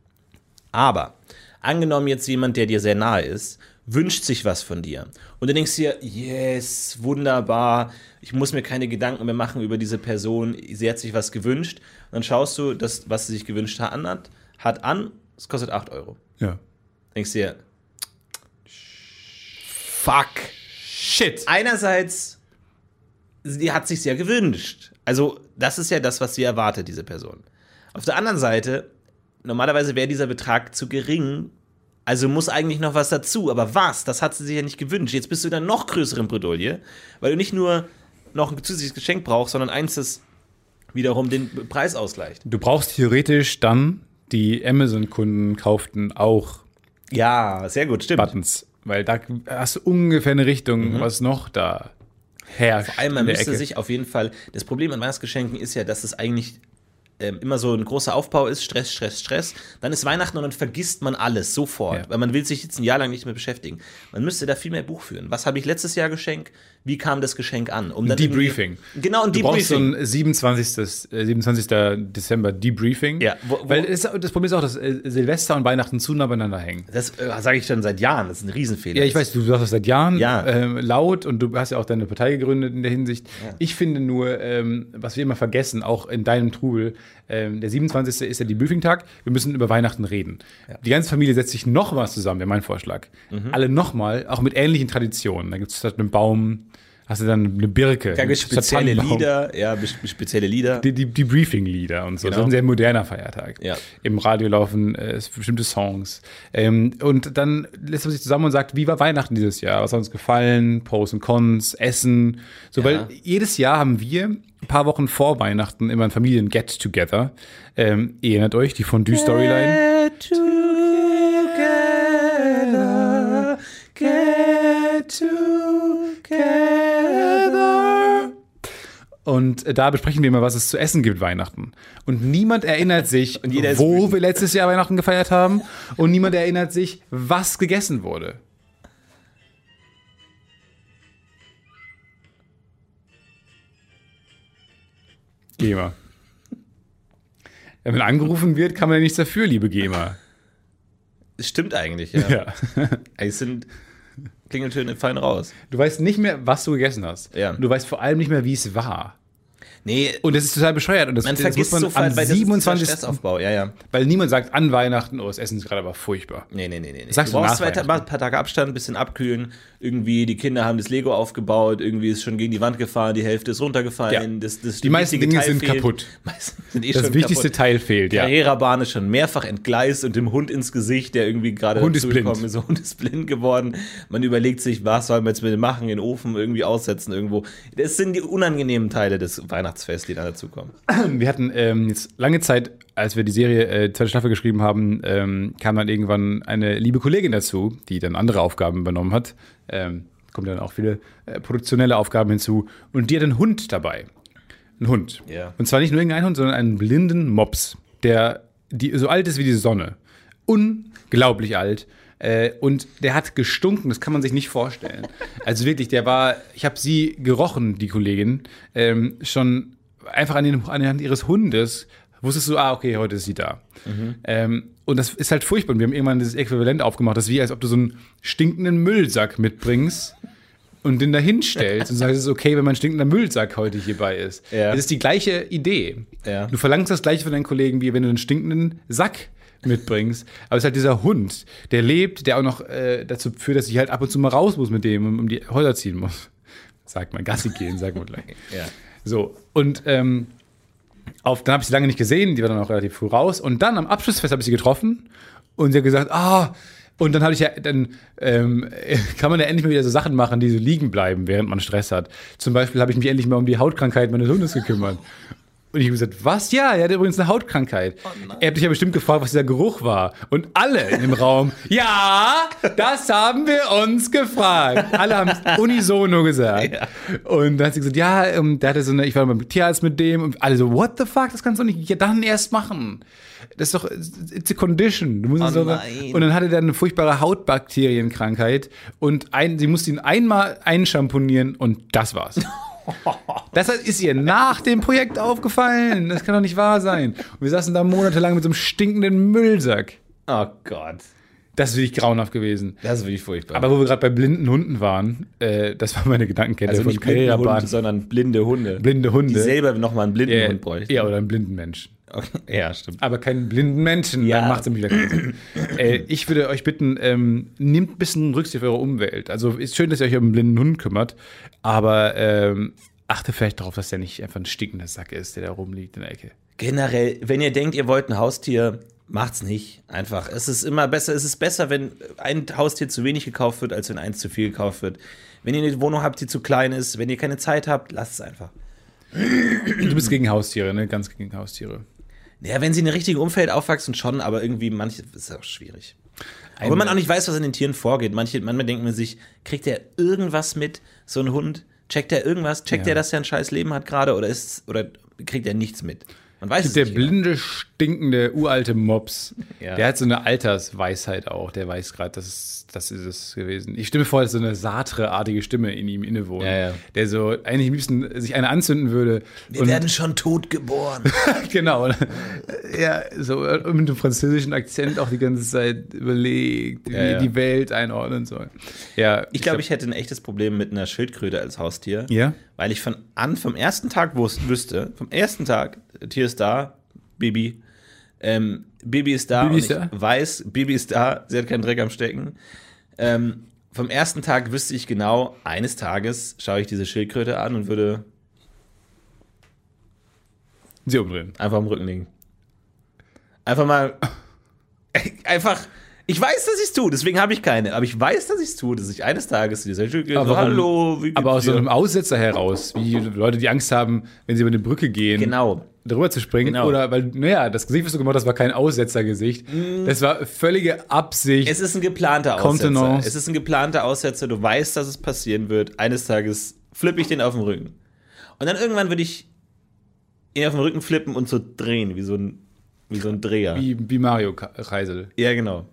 B: Aber angenommen jetzt jemand, der dir sehr nahe ist, wünscht sich was von dir. Und du denkst dir, yes, wunderbar, ich muss mir keine Gedanken mehr machen über diese Person, sie hat sich was gewünscht. Und dann schaust du, das, was sie sich gewünscht hat, an, hat an, es kostet 8 Euro.
C: Ja.
B: Denkst dir, fuck.
C: Shit.
B: einerseits, sie hat sich sehr gewünscht. Also, das ist ja das, was sie erwartet, diese Person. Auf der anderen Seite, normalerweise wäre dieser Betrag zu gering. Also muss eigentlich noch was dazu. Aber was? Das hat sie sich ja nicht gewünscht. Jetzt bist du in einer noch größeren Bredouille, weil du nicht nur noch ein zusätzliches Geschenk brauchst, sondern eins, das wiederum den Preis ausgleicht.
C: Du brauchst theoretisch dann, die Amazon-Kunden kauften auch
B: Ja, sehr gut, stimmt.
C: Buttons. Weil da hast du ungefähr eine Richtung, was noch da herrscht.
B: Vor allem, man müsste
C: Ecke.
B: sich auf jeden Fall. Das Problem an Weihnachtsgeschenken ist ja, dass es eigentlich ähm, immer so ein großer Aufbau ist: Stress, Stress, Stress. Dann ist Weihnachten und dann vergisst man alles sofort,
C: Ja.
B: weil man will sich jetzt ein Jahr lang nicht mehr beschäftigen. Man müsste da viel mehr Buch führen. Was habe ich letztes Jahr geschenkt? Wie kam das Geschenk an? Um dann
C: Debriefing.
B: Genau, ein
C: Du brauchst so
B: Debriefing.
C: ein 27. äh, 27. Dezember Debriefing.
B: Ja, wo- wo-
C: Weil es, das Problem ist auch, dass äh, Silvester und Weihnachten zu nah beieinander hängen.
B: das äh, sage ich schon seit Jahren. Das ist ein Riesenfehler.
C: Ja, ich weiß, du sagst das seit Jahren
B: Ja.
C: ähm, laut und du hast ja auch deine Partei gegründet in der Hinsicht. Ich finde nur, ähm, was wir immer vergessen, auch in deinem Trubel, ähm, der 27. ist ja die Briefing-Tag, wir müssen über Weihnachten reden. Die ganze Familie setzt sich nochmal zusammen, wäre mein Vorschlag.
B: Mhm.
C: Alle nochmal, auch mit ähnlichen Traditionen. Da gibt es statt einem Baum, hast du dann eine Birke.
B: Da gibt es
C: statt
B: spezielle. Lieder, ja, spezielle Lieder.
C: Die, die, die Briefing-Lieder und so.
B: Genau.
C: Das ist ein sehr moderner Feiertag.
B: Ja.
C: Im Radio laufen äh, bestimmte Songs. Ähm, und dann lässt man sich zusammen und sagt, wie war Weihnachten dieses Jahr? Was hat uns gefallen? Pros und Cons, Essen. So,
B: Ja.
C: weil jedes Jahr haben wir ein paar Wochen vor Weihnachten immer ein Familien-Get-Together. Ähm, ihr erinnert euch, die Fondue-Storyline.
B: together, get together.
C: Und da besprechen wir immer, was es zu essen gibt Weihnachten. Und niemand erinnert sich, wo wir letztes Jahr Weihnachten gefeiert haben. Und niemand erinnert sich, was gegessen wurde. GEMA. Wenn man angerufen wird, kann man ja nichts dafür, liebe GEMA.
B: Stimmt eigentlich, ja.
C: Ja.
B: Es sind Klingeltöne fallen raus.
C: Du weißt nicht mehr, was du gegessen hast.
B: Ja.
C: Du weißt vor allem nicht mehr, wie es war.
B: Nee,
C: Und das ist total bescheuert. Und das,
B: man
C: das muss man
B: sofort,
C: am
B: weil das
C: 27.
B: ist der Stressaufbau, ja, ja.
C: Weil niemand sagt an Weihnachten, oh, das Essen ist gerade aber furchtbar.
B: Nee, nee, nee, nee.
C: Sagst
B: du brauchst zwei paar Tage Abstand, bisschen abkühlen. Irgendwie, die Kinder haben das Lego aufgebaut, irgendwie ist schon gegen die Wand gefahren, die Hälfte ist runtergefallen.
C: Ja.
B: Das, das
C: Die meisten Dinge
B: Teil
C: sind
B: fehlt.
C: kaputt. <laughs>
B: Sind eh
C: Das wichtigste
B: kaputt.
C: Teil fehlt, ja.
B: Carrera-Bahn ist schon mehrfach entgleist und dem Hund ins Gesicht, der irgendwie gerade
C: Hund ist blind.
B: ist. <laughs> Hund ist blind geworden. Man überlegt sich, was soll man jetzt mit dem machen, in den Ofen irgendwie aussetzen irgendwo. Das sind die unangenehmen Teile des Weihnachtsfests, die da dazukommen. <clears throat>
C: Wir hatten ähm, jetzt lange Zeit, als wir die Serie äh, zweite Staffel geschrieben haben, ähm, kam dann irgendwann eine liebe Kollegin dazu, die dann andere Aufgaben übernommen hat. Ähm, kommt dann auch viele äh, produktionelle Aufgaben hinzu. Und die hat einen Hund dabei. Ein Hund.
B: Ja.
C: Und zwar nicht nur irgendein Hund, sondern einen blinden Mops, der die, so alt ist wie die Sonne. Unglaublich alt. Äh, und der hat gestunken, das kann man sich nicht vorstellen. <laughs> Also wirklich, der war, ich habe sie gerochen, die Kollegin, ähm, schon einfach an, den, an der Hand ihres Hundes. Wusstest du, ah, okay, heute ist sie da. Ähm, und das ist halt furchtbar. Und wir haben irgendwann dieses Äquivalent aufgemacht. Das ist wie, als ob du so einen stinkenden Müllsack mitbringst und den da hinstellst und sagst, es ist okay, wenn mein stinkender Müllsack heute hierbei ist.
B: Ja.
C: Das ist die gleiche Idee.
B: Ja.
C: Du verlangst das gleiche von deinen Kollegen, wie wenn du einen stinkenden Sack mitbringst. Aber es ist halt dieser Hund, der lebt, der auch noch äh, dazu führt, dass ich halt ab und zu mal raus muss mit dem und um die Häuser ziehen muss. Sagt man, Gassi gehen, sagt man gleich.
B: Ja.
C: So, und ähm, auf, dann habe ich sie lange nicht gesehen, die war dann auch relativ früh raus. Und dann am Abschlussfest habe ich sie getroffen und sie hat gesagt, ah, und dann habe ich ja, dann ähm, <laughs> kann man ja endlich mal wieder so Sachen machen, die so liegen bleiben, während man Stress hat. Zum Beispiel habe ich mich endlich mal um die Hautkrankheit meines Hundes gekümmert. Und ich habe gesagt, was? Ja, er hat übrigens eine Hautkrankheit. er hat dich ja bestimmt gefragt, was dieser Geruch war. Und alle im Raum, <laughs> ja, das haben wir uns gefragt. Alle haben es unisono gesagt. Und dann hat sie gesagt, ja, ähm, der hatte so eine, ich war beim Tierarzt mit dem und alle so, what the fuck, das kannst du nicht, ja, dann erst machen. Das ist doch, it's a condition. Du musst
B: Oh nein.
C: und dann hatte der eine furchtbare Hautbakterienkrankheit und ein, sie musste ihn einmal einschamponieren und das war's. <laughs> Das ist ihr nach dem Projekt aufgefallen. Das kann doch nicht wahr sein. Und wir saßen da monatelang mit so einem stinkenden Müllsack.
B: Oh Gott.
C: Das ist wirklich grauenhaft gewesen.
B: Das ist wirklich furchtbar.
C: Aber wo wir gerade bei blinden Hunden waren, äh, das war meine Gedankenkette
B: also nicht blinde. Hunde, sondern blinde Hunde.
C: Blinde Hunde.
B: Die selber nochmal einen blinden
C: ja,
B: Hund bräuchten.
C: ja, oder einen blinden Menschen.
B: Okay. Ja, stimmt.
C: Aber keinen blinden Menschen,
B: Ja.
C: dann macht es wieder keinen <clears throat> Sinn. äh, Ich würde euch bitten, ähm, nehmt ein bisschen Rücksicht auf eure Umwelt. Also ist schön, dass ihr euch um einen blinden Hund kümmert, aber ähm, achtet vielleicht darauf, dass der nicht einfach ein stinkender Sack ist, der da rumliegt in der Ecke.
B: Generell, wenn ihr denkt, ihr wollt ein Haustier, macht's nicht. Einfach. Es ist immer besser, es ist besser, wenn ein Haustier zu wenig gekauft wird, als wenn eins zu viel gekauft wird. Wenn ihr eine Wohnung habt, die zu klein ist, wenn ihr keine Zeit habt, lasst es einfach.
C: Du bist gegen Haustiere, ne? Ganz gegen Haustiere.
B: Ja, wenn sie in einem richtigen Umfeld aufwachsen, schon, aber irgendwie manche ist auch schwierig. Aber man auch nicht weiß, was in den Tieren vorgeht. Manche, manchmal denkt man sich, kriegt der irgendwas mit, so ein Hund? Checkt der irgendwas? Checkt
C: Ja.
B: der, dass er ein scheiß Leben hat gerade oder ist oder kriegt er nichts mit? Man weiß es
C: Der
B: nicht. genau.
C: blinde, stinkende, uralte Mops,
B: Ja.
C: der hat so eine Altersweisheit auch. Der weiß gerade, das ist, das ist es gewesen. Ich stimme vor, dass so eine Sartre-artige Stimme in ihm innewohnt.
B: Ja, ja.
C: Der so eigentlich am liebsten sich eine anzünden würde.
B: Wir werden schon tot geboren. <laughs>
C: genau. Ja, so mit einem französischen Akzent auch die ganze Zeit überlegt, wie
B: Ja, ja.
C: die Welt einordnen soll. Ja,
B: Ich glaube, ich hätte ein echtes Problem mit einer Schildkröte als Haustier.
C: Ja?
B: Weil ich von an, vom ersten Tag wus- wüsste, vom ersten Tag, Tier ist da, Baby, ähm, Baby ist da und
C: ist da?
B: weiß, Baby ist da, sie hat keinen Dreck am Stecken. Ähm, vom ersten Tag wüsste ich genau, eines Tages schaue ich diese Schildkröte an und würde
C: sie umdrehen.
B: einfach am Rücken liegen. Einfach mal, <laughs> einfach, ich weiß, dass ich es tue, deswegen habe ich keine, aber ich weiß, dass ich es tue, dass ich eines Tages Schildkröte so,
C: Aber warum-
B: hallo,
C: Aber aus so
B: dir?"
C: einem Aussetzer heraus, wie Leute, die Angst haben, wenn sie über eine Brücke gehen,
B: Genau.
C: drüber zu springen.
B: Genau.
C: Oder, weil, naja, das Gesicht, was du gemacht hast, war kein Aussetzergesicht. Das war völlige Absicht.
B: Es ist ein geplanter Aussetzer.
C: Kontenance.
B: Es ist ein geplanter Aussetzer. Du weißt, dass es passieren wird. Eines Tages flippe ich den auf den Rücken. Und dann irgendwann würde ich ihn auf den Rücken flippen und so drehen, wie so ein, wie so ein Dreher.
C: wie, wie Mario Kreisel.
B: Ja, genau.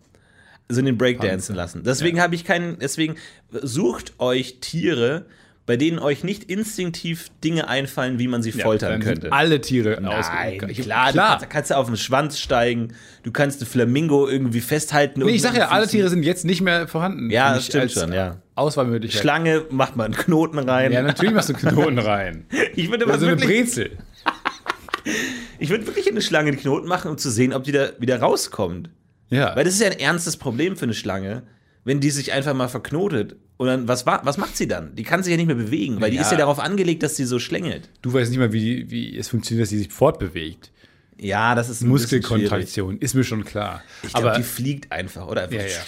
B: So den Breakdancen lassen. Deswegen habe ich keinen, deswegen sucht euch Tiere, bei denen euch nicht instinktiv Dinge einfallen, wie man sie foltern
C: Dann
B: könnte.
C: alle Tiere
B: Nein,
C: ausge- Ich-
B: klar, Du kannst, kannst du auf den Schwanz steigen, du kannst eine Flamingo irgendwie festhalten.
C: Nee, ich sag ja, alle. Tiere sind jetzt nicht mehr vorhanden.
B: Ja, das stimmt schon, ja.
C: Auswahlmöglichkeit.
B: Schlange macht man einen Knoten rein.
C: Ja, natürlich machst du Knoten rein. <laughs>
B: ich würde aber
C: so eine
B: wirklich,
C: Brezel. <laughs>
B: ich würde wirklich in eine Schlange einen Knoten machen, um zu sehen, ob die da wieder rauskommt.
C: Ja.
B: Weil das ist ja ein ernstes Problem für eine Schlange, wenn die sich einfach mal verknotet. Und dann, was, wa- was macht sie dann? Die kann sich ja nicht mehr bewegen, weil die
C: Ja.
B: ist ja darauf angelegt, dass sie so schlängelt.
C: du weißt nicht mal, wie, wie es funktioniert, dass sie sich fortbewegt.
B: Ja, das ist ein.
C: Muskelkontraktion, ist mir schon klar.
B: Ich glaube,
C: Aber
B: die fliegt einfach, oder? Einfach
C: Ja, ja.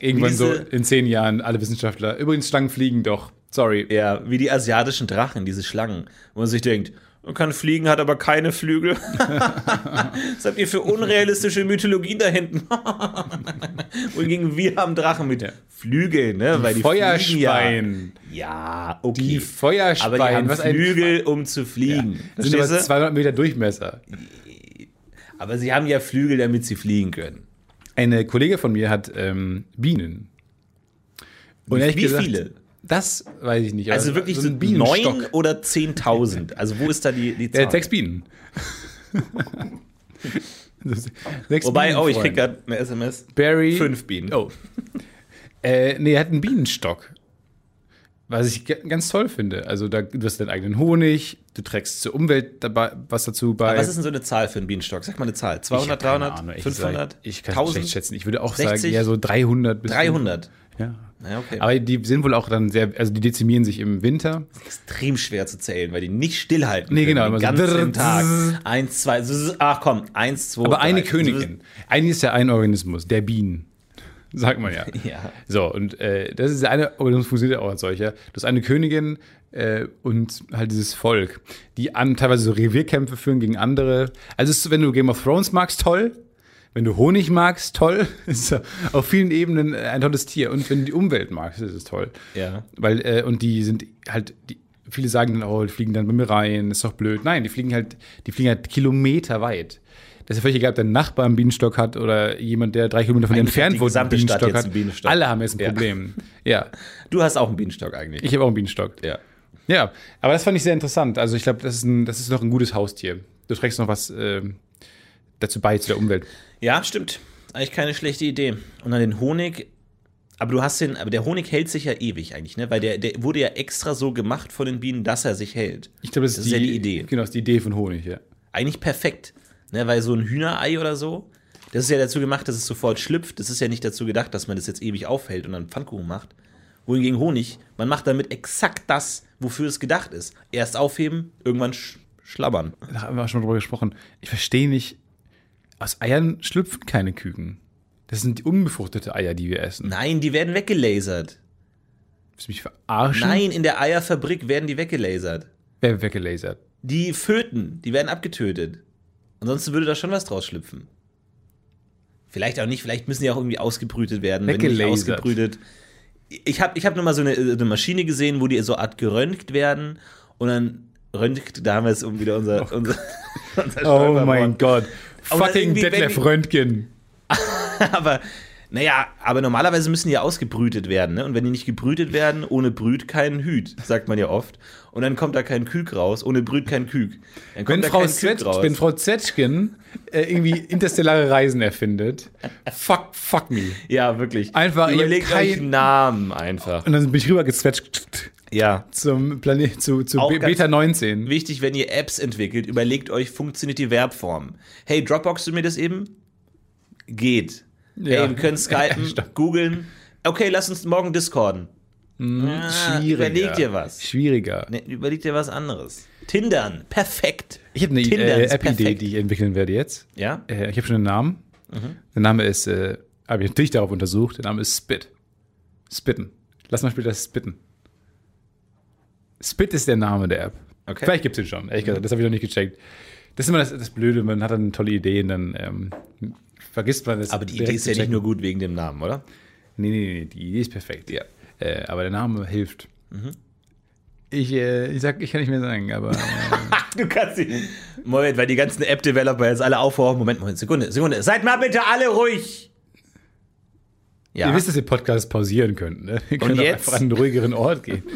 C: irgendwann so in zehn Jahren alle Wissenschaftler. Übrigens, Schlangen fliegen doch. Sorry.
B: Ja, wie die asiatischen Drachen, diese Schlangen, wo man sich denkt, man kann fliegen, hat aber keine Flügel. <laughs> Was habt ihr für unrealistische Mythologien da hinten? <laughs> Wohingegen wir haben Drachen mit Flügeln, ne? Weil die
C: Feuerschwein.
B: Ja. ja, okay.
C: Die Feuerschwein.
B: aber die haben
C: was
B: Flügel, um zu fliegen.
C: Das sind aber
B: Verstehst du?
C: 200 Meter Durchmesser.
B: Aber sie haben ja Flügel, damit sie fliegen können.
C: Eine Kollegin von mir hat ähm, Bienen. Und ehrlich
B: Wie
C: gesagt,
B: viele?
C: Das weiß ich nicht.
B: Also
C: aber
B: wirklich so
C: ein Bienenstock.
B: neun oder zehntausend? Also wo ist da die, die
C: Der
B: Zahl?
C: sechs Bienen. <laughs> Sechs
B: Wobei, oh, ich krieg gerade eine SMS.
C: Barry.
B: Fünf Bienen.
C: Oh. Äh, nee, er hat einen Bienenstock. Was ich ganz toll finde. Also, da, du hast deinen eigenen Honig, du trägst zur Umwelt dabei was dazu bei.
B: Was ist denn so eine Zahl für einen Bienenstock? Sag mal eine Zahl.
C: Ich
B: 200,
C: hab keine
B: 300,
C: Ahnung, ehrlich
B: 500,
C: gesagt. Ich kann es
B: 1000,
C: schätzen. Ich würde auch
B: 60?
C: sagen, eher so 300 bis
B: 300.
C: 500. Ja.
B: Ja, okay.
C: Aber die sind wohl auch dann sehr, also die dezimieren sich im Winter.
B: extrem schwer zu zählen, weil die nicht stillhalten.
C: Nee, genau,
B: Den ganzen Tag. Eins, zwei, ach komm, eins, zwei,
C: Aber eine
B: drei.
C: Königin. Eigentlich ist ja ein Organismus, der Bienen. Sagt man ja. <laughs>
B: Ja.
C: So, und äh, das ist eine Organismus, funktioniert auch als solcher. Du hast eine Königin äh, und halt dieses Volk, die an teilweise so Revierkämpfe führen gegen andere. Also, es ist, wenn du Game of Thrones magst, toll. Wenn du Honig magst, toll. <laughs> ist auf vielen Ebenen äh, ein tolles Tier. Und wenn du die Umwelt magst, ist es toll.
B: Ja.
C: Weil, äh, und die sind halt, die, viele sagen dann, oh, die fliegen dann bei mir rein, ist doch blöd. Nein, die fliegen halt, die fliegen halt Kilometer weit. Das ist ja völlig egal, ob der Nachbar einen Bienenstock hat oder jemand, der drei Kilometer von dir
B: hat
C: entfernt wohnt, hat.
B: einen Bienenstock.
C: Alle haben jetzt ein
B: Ja.
C: Problem. Ja, <laughs>
B: Du hast auch einen Bienenstock eigentlich.
C: ich habe auch einen Bienenstock.
B: ja.
C: Ja, aber das fand ich sehr interessant. Also ich glaube, das, ist ein- das ist noch ein gutes Haustier. Du trägst noch was ähm, dazu bei, zu der Umwelt.
B: Ja, stimmt. Eigentlich keine schlechte Idee. Und dann den Honig. Aber du hast den, aber der Honig hält sich ja ewig eigentlich, ne? Weil der, der wurde ja extra so gemacht von den Bienen, dass er sich hält.
C: Ich glaube, das,
B: Das ist ja die Idee.
C: Genau, das ist die Idee von Honig, ja.
B: Eigentlich perfekt. Ne? Weil so ein Hühnerei oder so, das ist ja dazu gemacht, dass es sofort schlüpft. Das ist ja nicht dazu gedacht, dass man das jetzt ewig aufhält und dann Pfannkuchen macht. Wohingegen Honig, man macht damit exakt das, wofür es gedacht ist. Erst aufheben, irgendwann sch schlabbern.
C: Da haben wir schon drüber gesprochen. Ich verstehe nicht, aus Eiern schlüpfen keine Küken. Das sind die unbefruchtete Eier, die wir essen.
B: Nein, die werden weggelasert.
C: Willst du mich verarschen?
B: Nein, in der Eierfabrik werden die weggelasert.
C: Wer weggelasert?
B: Die Föten, die werden abgetötet. Ansonsten würde da schon was draus schlüpfen. Vielleicht auch nicht, vielleicht müssen die auch irgendwie ausgebrütet werden. Wenn die nicht
C: Weggelasert.
B: ausgebrütet. Ich habe ich hab nur mal so eine, eine Maschine gesehen, wo die so Art geröntgt werden und dann röntgt, da haben wir es um wieder unser, unser, <laughs> unser
C: Oh mein Gott. Fucking Detlef Röntgen. <laughs>
B: aber naja, aber normalerweise müssen die ja ausgebrütet werden, ne? Und wenn die nicht gebrütet werden, ohne Brüt kein Hüt, sagt man ja oft. Und dann kommt da kein Küken raus, ohne Brüt kein Küken. Dann kommt
C: Wenn
B: da
C: Frau,
B: kein
C: Zwetsch,
B: Küken raus.
C: wenn Frau Zetschkin äh, irgendwie interstellare Reisen erfindet, fuck, fuck me.
B: ja, wirklich.
C: Einfach
B: Überlegt
C: kein-
B: euch Namen einfach.
C: Und dann bin ich rübergezwetscht
B: Ja.
C: zum Planet, zu, zu Be- Beta 19.
B: Wichtig, wenn ihr Apps entwickelt, überlegt euch, funktioniert die Verbform. Hey, Dropbox du mir das eben? Geht.
C: Ja.
B: Hey, wir können <laughs> skypen, googeln. Okay, lass uns morgen discorden. Ja,
C: Schwieriger.
B: Überleg dir was.
C: Schwieriger.
B: Ne, überleg dir was anderes. Tindern, perfekt.
C: Ich habe eine äh, App-Idee, die ich entwickeln werde jetzt.
B: Ja?
C: Äh, ich habe schon einen Namen.
B: Mhm.
C: Der Name ist, äh, habe ich natürlich darauf untersucht, der Name ist Spit. Spitten. Lass mal später spitten. Spit ist der Name der App.
B: Okay.
C: Vielleicht gibt es den schon, ehrlich gesagt. Das habe ich noch nicht gecheckt. Das ist immer das, das Blöde, man hat dann tolle Ideen, dann ähm, vergisst man das.
B: Aber die Idee ist ja nicht nur gut wegen dem Namen, oder?
C: Nee, nee, nee, die Idee ist perfekt.
B: Ja.
C: Äh, aber der Name hilft.
B: Mhm.
C: Ich, äh, ich sag, ich kann nicht mehr sagen, aber <laughs> äh,
B: Du kannst sie. Moment, weil die ganzen App-Developer jetzt alle aufhören. Moment, Moment, Sekunde, Sekunde. Seid mal bitte alle ruhig. Ja.
C: ihr wisst, dass ihr Podcast pausieren könnt. Ne? Ihr könnt auch
B: jetzt?
C: einfach an einen ruhigeren Ort gehen. <laughs>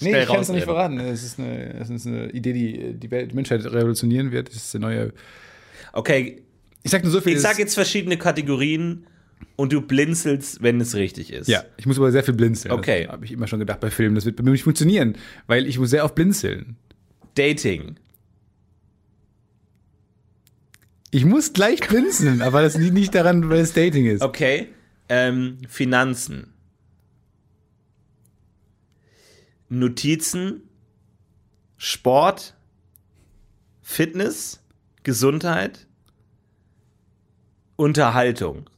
C: Nee, ich kann es noch nicht verraten. Es ist, eine, es ist eine Idee, die die, Menschheit revolutionieren wird. Das ist der neue.
B: Okay,
C: Ich sag nur so viel.
B: ich sag jetzt verschiedene Kategorien und du blinzelst, wenn es richtig ist.
C: Ja, ich muss aber sehr viel blinzeln.
B: Okay.
C: Habe ich immer schon gedacht bei Filmen. Das wird bei mir nicht funktionieren, weil ich muss sehr oft blinzeln.
B: Dating.
C: Ich muss gleich blinzeln, aber das liegt nicht daran, weil es Dating ist.
B: Okay. Ähm, Finanzen. Notizen. Sport. Fitness. Gesundheit. Unterhaltung.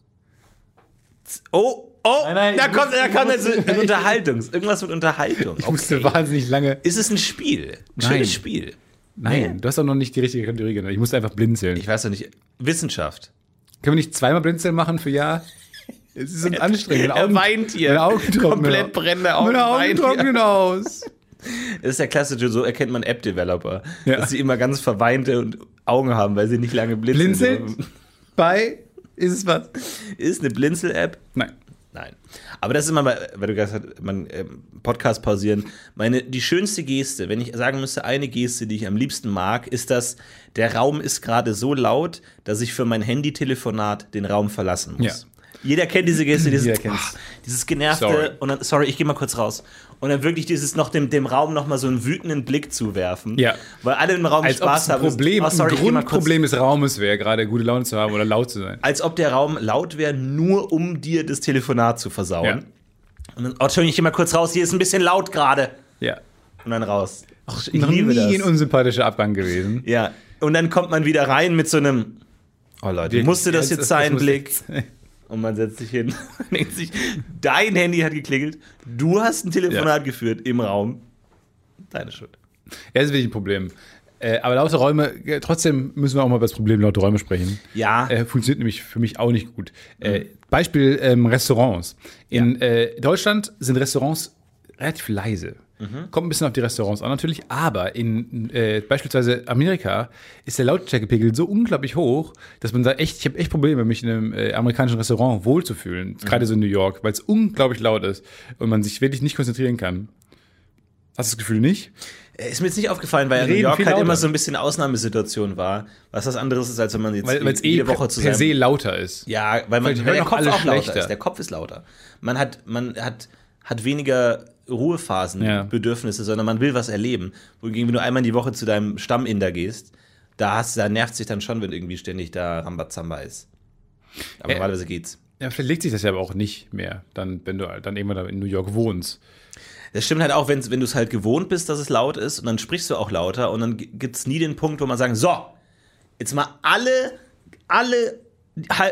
B: Oh, oh,
C: Nein, nein,
B: da kommt, da kommt jetzt ein Unterhaltungs, irgendwas mit Unterhaltung. <laughs>
C: Ich musste wahnsinnig lange.
B: Ist es ein Spiel? Ein
C: Nein.
B: schönes Spiel.
C: Nein,
B: Nee.
C: du hast doch noch nicht die richtige Kategorie genannt. Ich musste einfach blinzeln.
B: Ich weiß doch nicht. Wissenschaft.
C: Können wir nicht zweimal blinzeln machen für Ja? Es ist so anstrengend.
B: Er
C: Augen-
B: weint hier.
C: Meine Augen trocknen
B: Komplett brennende Augen.
C: Meine Augen trocknen aus.
B: Das ist der klassische, so erkennt man App-Developer.
C: Ja.
B: Dass sie immer ganz verweinte und Augen haben, weil sie nicht lange blinzeln.
C: Blinzelt? Bei ist es was?
B: Ist eine Blinzel-App?
C: Nein.
B: Nein. Aber das ist immer, bei- weil du gesagt hast, man ähm, Podcast pausieren. Meine, die schönste Geste, wenn ich sagen müsste, eine Geste, die ich am liebsten mag, ist das, der Raum ist gerade so laut, dass ich für mein Handy-Telefonat den Raum verlassen muss.
C: Ja.
B: Jeder kennt diese Geste, dieses,
C: Jeder kennt's.
B: ah, dieses genervte
C: Sorry.
B: und dann, sorry, ich gehe mal kurz raus. Und dann wirklich dieses noch dem, dem Raum noch mal so einen wütenden Blick zuwerfen.
C: Ja.
B: Weil alle im Raum
C: Als ob
B: Spaß
C: es ein
B: haben.
C: Problem,
B: Oh, sorry,
C: ein Grundproblem des Raumes wäre, gerade gute Laune zu haben oder laut zu sein.
B: als ob der Raum laut wäre, nur um dir das Telefonat zu versauen.
C: Ja.
B: Und dann, oh, Entschuldigung, ich geh mal kurz raus, hier ist ein bisschen laut gerade.
C: Ja.
B: Und dann raus. Ach, ich
C: Noch
B: liebe
C: nie ein
B: das.
C: unsympathischer Abgang gewesen.
B: Ja. Und dann kommt man wieder rein mit so einem, oh Leute, musste das jetzt sein,
C: muss
B: Blick?
C: jetzt-
B: Und man setzt sich hin <laughs> und denkt sich, dein Handy hat geklingelt, du hast ein Telefonat geführt im Raum. Deine Schuld.
C: Ja, das ist wirklich ein Problem. Äh, aber laute Räume, äh, trotzdem müssen wir auch mal über das Problem laute Räume sprechen.
B: Ja.
C: Äh, funktioniert nämlich für mich auch nicht gut. Äh, Beispiel ähm, Restaurants. In äh, Deutschland sind Restaurants relativ leise. Kommt ein bisschen auf die Restaurants an natürlich, aber in äh, beispielsweise Amerika ist der Lautstärkepegel so unglaublich hoch, dass man da echt, ich habe echt Probleme, mich in einem äh, amerikanischen Restaurant wohlzufühlen, gerade so in New York, weil es unglaublich laut ist und man sich wirklich nicht konzentrieren kann. Hast du das Gefühl nicht?
B: Äh, Ist mir jetzt nicht aufgefallen, weil New York halt
C: lauter.
B: immer so ein bisschen Ausnahmesituation war. Was was anderes ist, als wenn man jetzt
C: Weil eh
B: jede
C: per,
B: Woche zu
C: per se lauter ist.
B: Ja, weil, man,
C: Weil
B: der Kopf auch lauter
C: schlechter.
B: ist. Der Kopf ist lauter. Man hat, man hat, hat weniger Ruhephasen,
C: Ja.
B: Bedürfnisse, sondern man will was erleben. Wohingegen, wenn du einmal in die Woche zu deinem Stamminder gehst, da, hast, da nervt sich dann schon, wenn irgendwie ständig da Rambazamba ist. Aber
C: Äh,
B: normalerweise geht's.
C: Ja, vielleicht legt sich das ja aber auch nicht mehr, dann, wenn du dann irgendwann in New York wohnst.
B: Das stimmt halt auch, wenn, du es halt gewohnt bist, dass es laut ist und dann sprichst du auch lauter und dann gibt's nie den Punkt, wo man sagen, so, jetzt mal alle, alle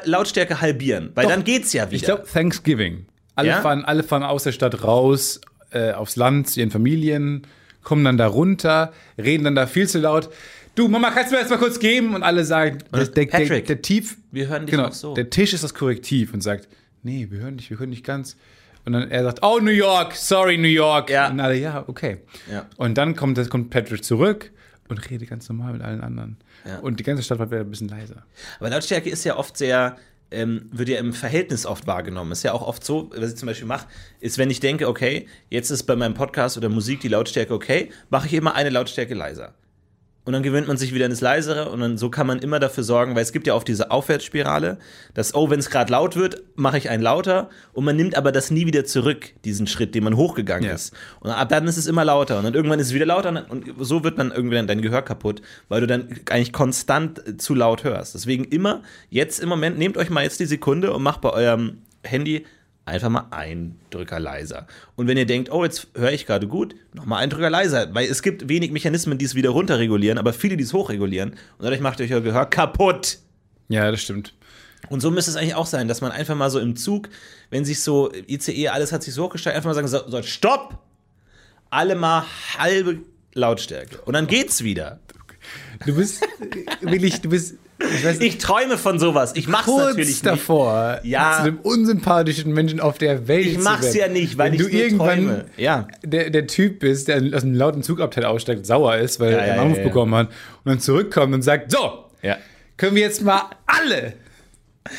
B: Lautstärke halbieren, weil
C: Doch.
B: dann geht's ja wieder.
C: Ich glaube, Thanksgiving. Alle,
B: Ja?
C: fahren, alle fahren aus der Stadt raus, äh, aufs Land zu ihren Familien, kommen dann da runter, reden dann da viel zu laut. du Mama, kannst du mir das mal kurz geben? Und alle sagen, der, der, der,
B: Patrick,
C: der Tief,
B: Wir hören dich
C: genau,
B: so.
C: der Tisch ist das Korrektiv und sagt, nee, wir hören dich, wir hören nicht ganz. Und dann er sagt, oh New York, sorry New York.
B: Ja.
C: Und alle, ja, okay.
B: Ja.
C: Und dann kommt, das kommt Patrick zurück und redet ganz normal mit allen anderen.
B: Ja.
C: Und die ganze Stadt wird wieder ein bisschen leiser.
B: Aber Lautstärke ist ja oft sehr, ähm, wird ja im Verhältnis oft wahrgenommen. Ist ja auch oft so, was ich zum Beispiel mache, ist, wenn ich denke, okay, jetzt ist bei meinem Podcast oder Musik die Lautstärke okay, mache ich immer eine Lautstärke leiser. Und dann gewöhnt man sich wieder ins Leisere und dann so kann man immer dafür sorgen, weil es gibt ja oft diese Aufwärtsspirale, dass, oh, wenn es gerade laut wird, mache ich einen lauter und man nimmt aber das nie wieder zurück, diesen Schritt, den man hochgegangen
C: Ja.
B: ist. Und ab dann ist es immer lauter und dann irgendwann ist es wieder lauter und so wird dann irgendwann dein Gehör kaputt, weil du dann eigentlich konstant äh, zu laut hörst. Deswegen immer, jetzt im Moment, nehmt euch mal jetzt die Sekunde und macht bei eurem Handy einfach mal einen Drücker leiser. Und wenn ihr denkt, oh, jetzt höre ich gerade gut, nochmal einen Drücker leiser, weil es gibt wenig Mechanismen, die es wieder runterregulieren, aber viele, die es hochregulieren und dadurch macht euch euer Gehör kaputt.
C: Ja, das stimmt.
B: Und so müsste es eigentlich auch sein, dass man einfach mal so im Zug, wenn sich so ICE, alles hat sich so hochgestellt, einfach mal sagen soll, so, stopp! Alle mal halbe Lautstärke. Und dann geht's wieder.
C: Du bist <laughs> wirklich, du bist, ich weiß
B: Ich träume von sowas. Ich mach's natürlich
C: kurz
B: nicht.
C: davor,
B: Ja.
C: zu dem unsympathischen Menschen auf der Welt
B: Ich
C: zu
B: mach's
C: werden.
B: ja nicht, weil
C: Wenn
B: ich
C: du irgendwann
B: träume. Ja.
C: der, der Typ bist, der aus einem lauten Zugabteil aussteigt, sauer ist, weil
B: Ja,
C: er einen Anruf bekommen hat und dann zurückkommt und sagt, so,
B: Ja.
C: können wir jetzt mal alle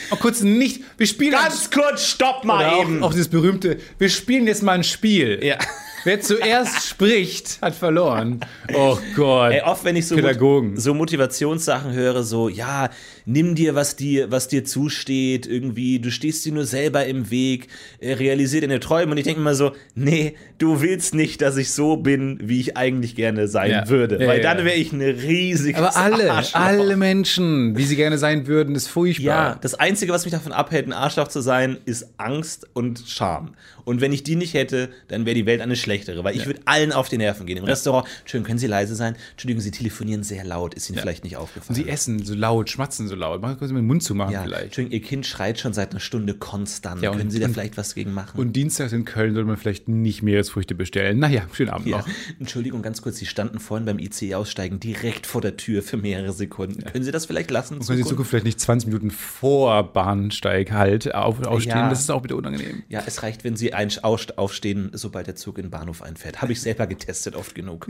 C: mal kurz nicht, wir spielen
B: Ganz kurz, stopp mal
C: Oder
B: eben.
C: Auch, auch dieses berühmte, wir spielen jetzt mal ein Spiel.
B: Ja.
C: Wer zuerst spricht, hat verloren. Oh Gott.
B: Ey, oft, wenn ich so,
C: Pädagogen.
B: so Motivationssachen höre, so, ja, nimm dir, was dir, was dir zusteht, irgendwie, du stehst dir nur selber im Weg, äh, realisier deine Träume. Und ich denke immer so, nee, du willst nicht, dass ich so bin, wie ich eigentlich gerne sein
C: Ja.
B: würde.
C: Ja,
B: weil
C: ja,
B: dann wäre ich eine riesige
C: Aber alle,
B: Arschloch.
C: alle Menschen, wie sie gerne sein würden, ist furchtbar.
B: Ja, das Einzige, was mich davon abhält, ein Arschloch zu sein, ist Angst und Scham. Und wenn ich die nicht hätte, dann wäre die Welt eine schlechtere, weil ich würde allen auf die Nerven gehen. Im Restaurant, Entschuldigung, können Sie leise sein? Entschuldigung, Sie telefonieren sehr laut, ist Ihnen vielleicht nicht aufgefallen.
C: Sie essen so laut, schmatzen so laut. Mach kurz mit dem Mund zu machen
B: ja,
C: vielleicht.
B: Entschuldigung, Ihr Kind schreit schon seit einer Stunde konstant.
C: Ja, und-
B: können Sie da
C: und-
B: vielleicht was gegen machen?
C: Und dienstags in Köln sollte man vielleicht nicht Meeresfrüchte bestellen. Naja, schönen Abend
B: ja.
C: noch.
B: Entschuldigung, ganz kurz, Sie standen vorhin beim ICE aussteigen direkt vor der Tür für mehrere Sekunden. Können Sie das vielleicht lassen?
C: Können Sie in
B: Zukunft?
C: Vielleicht nicht 20 Minuten vor Bahnsteig halt auf, aufstehen?
B: Ja.
C: Das ist auch wieder unangenehm.
B: Ja, es reicht, wenn Sie ein, aufstehen, sobald der Zug in den Bahnhof einfährt. Habe ich selber getestet, oft genug.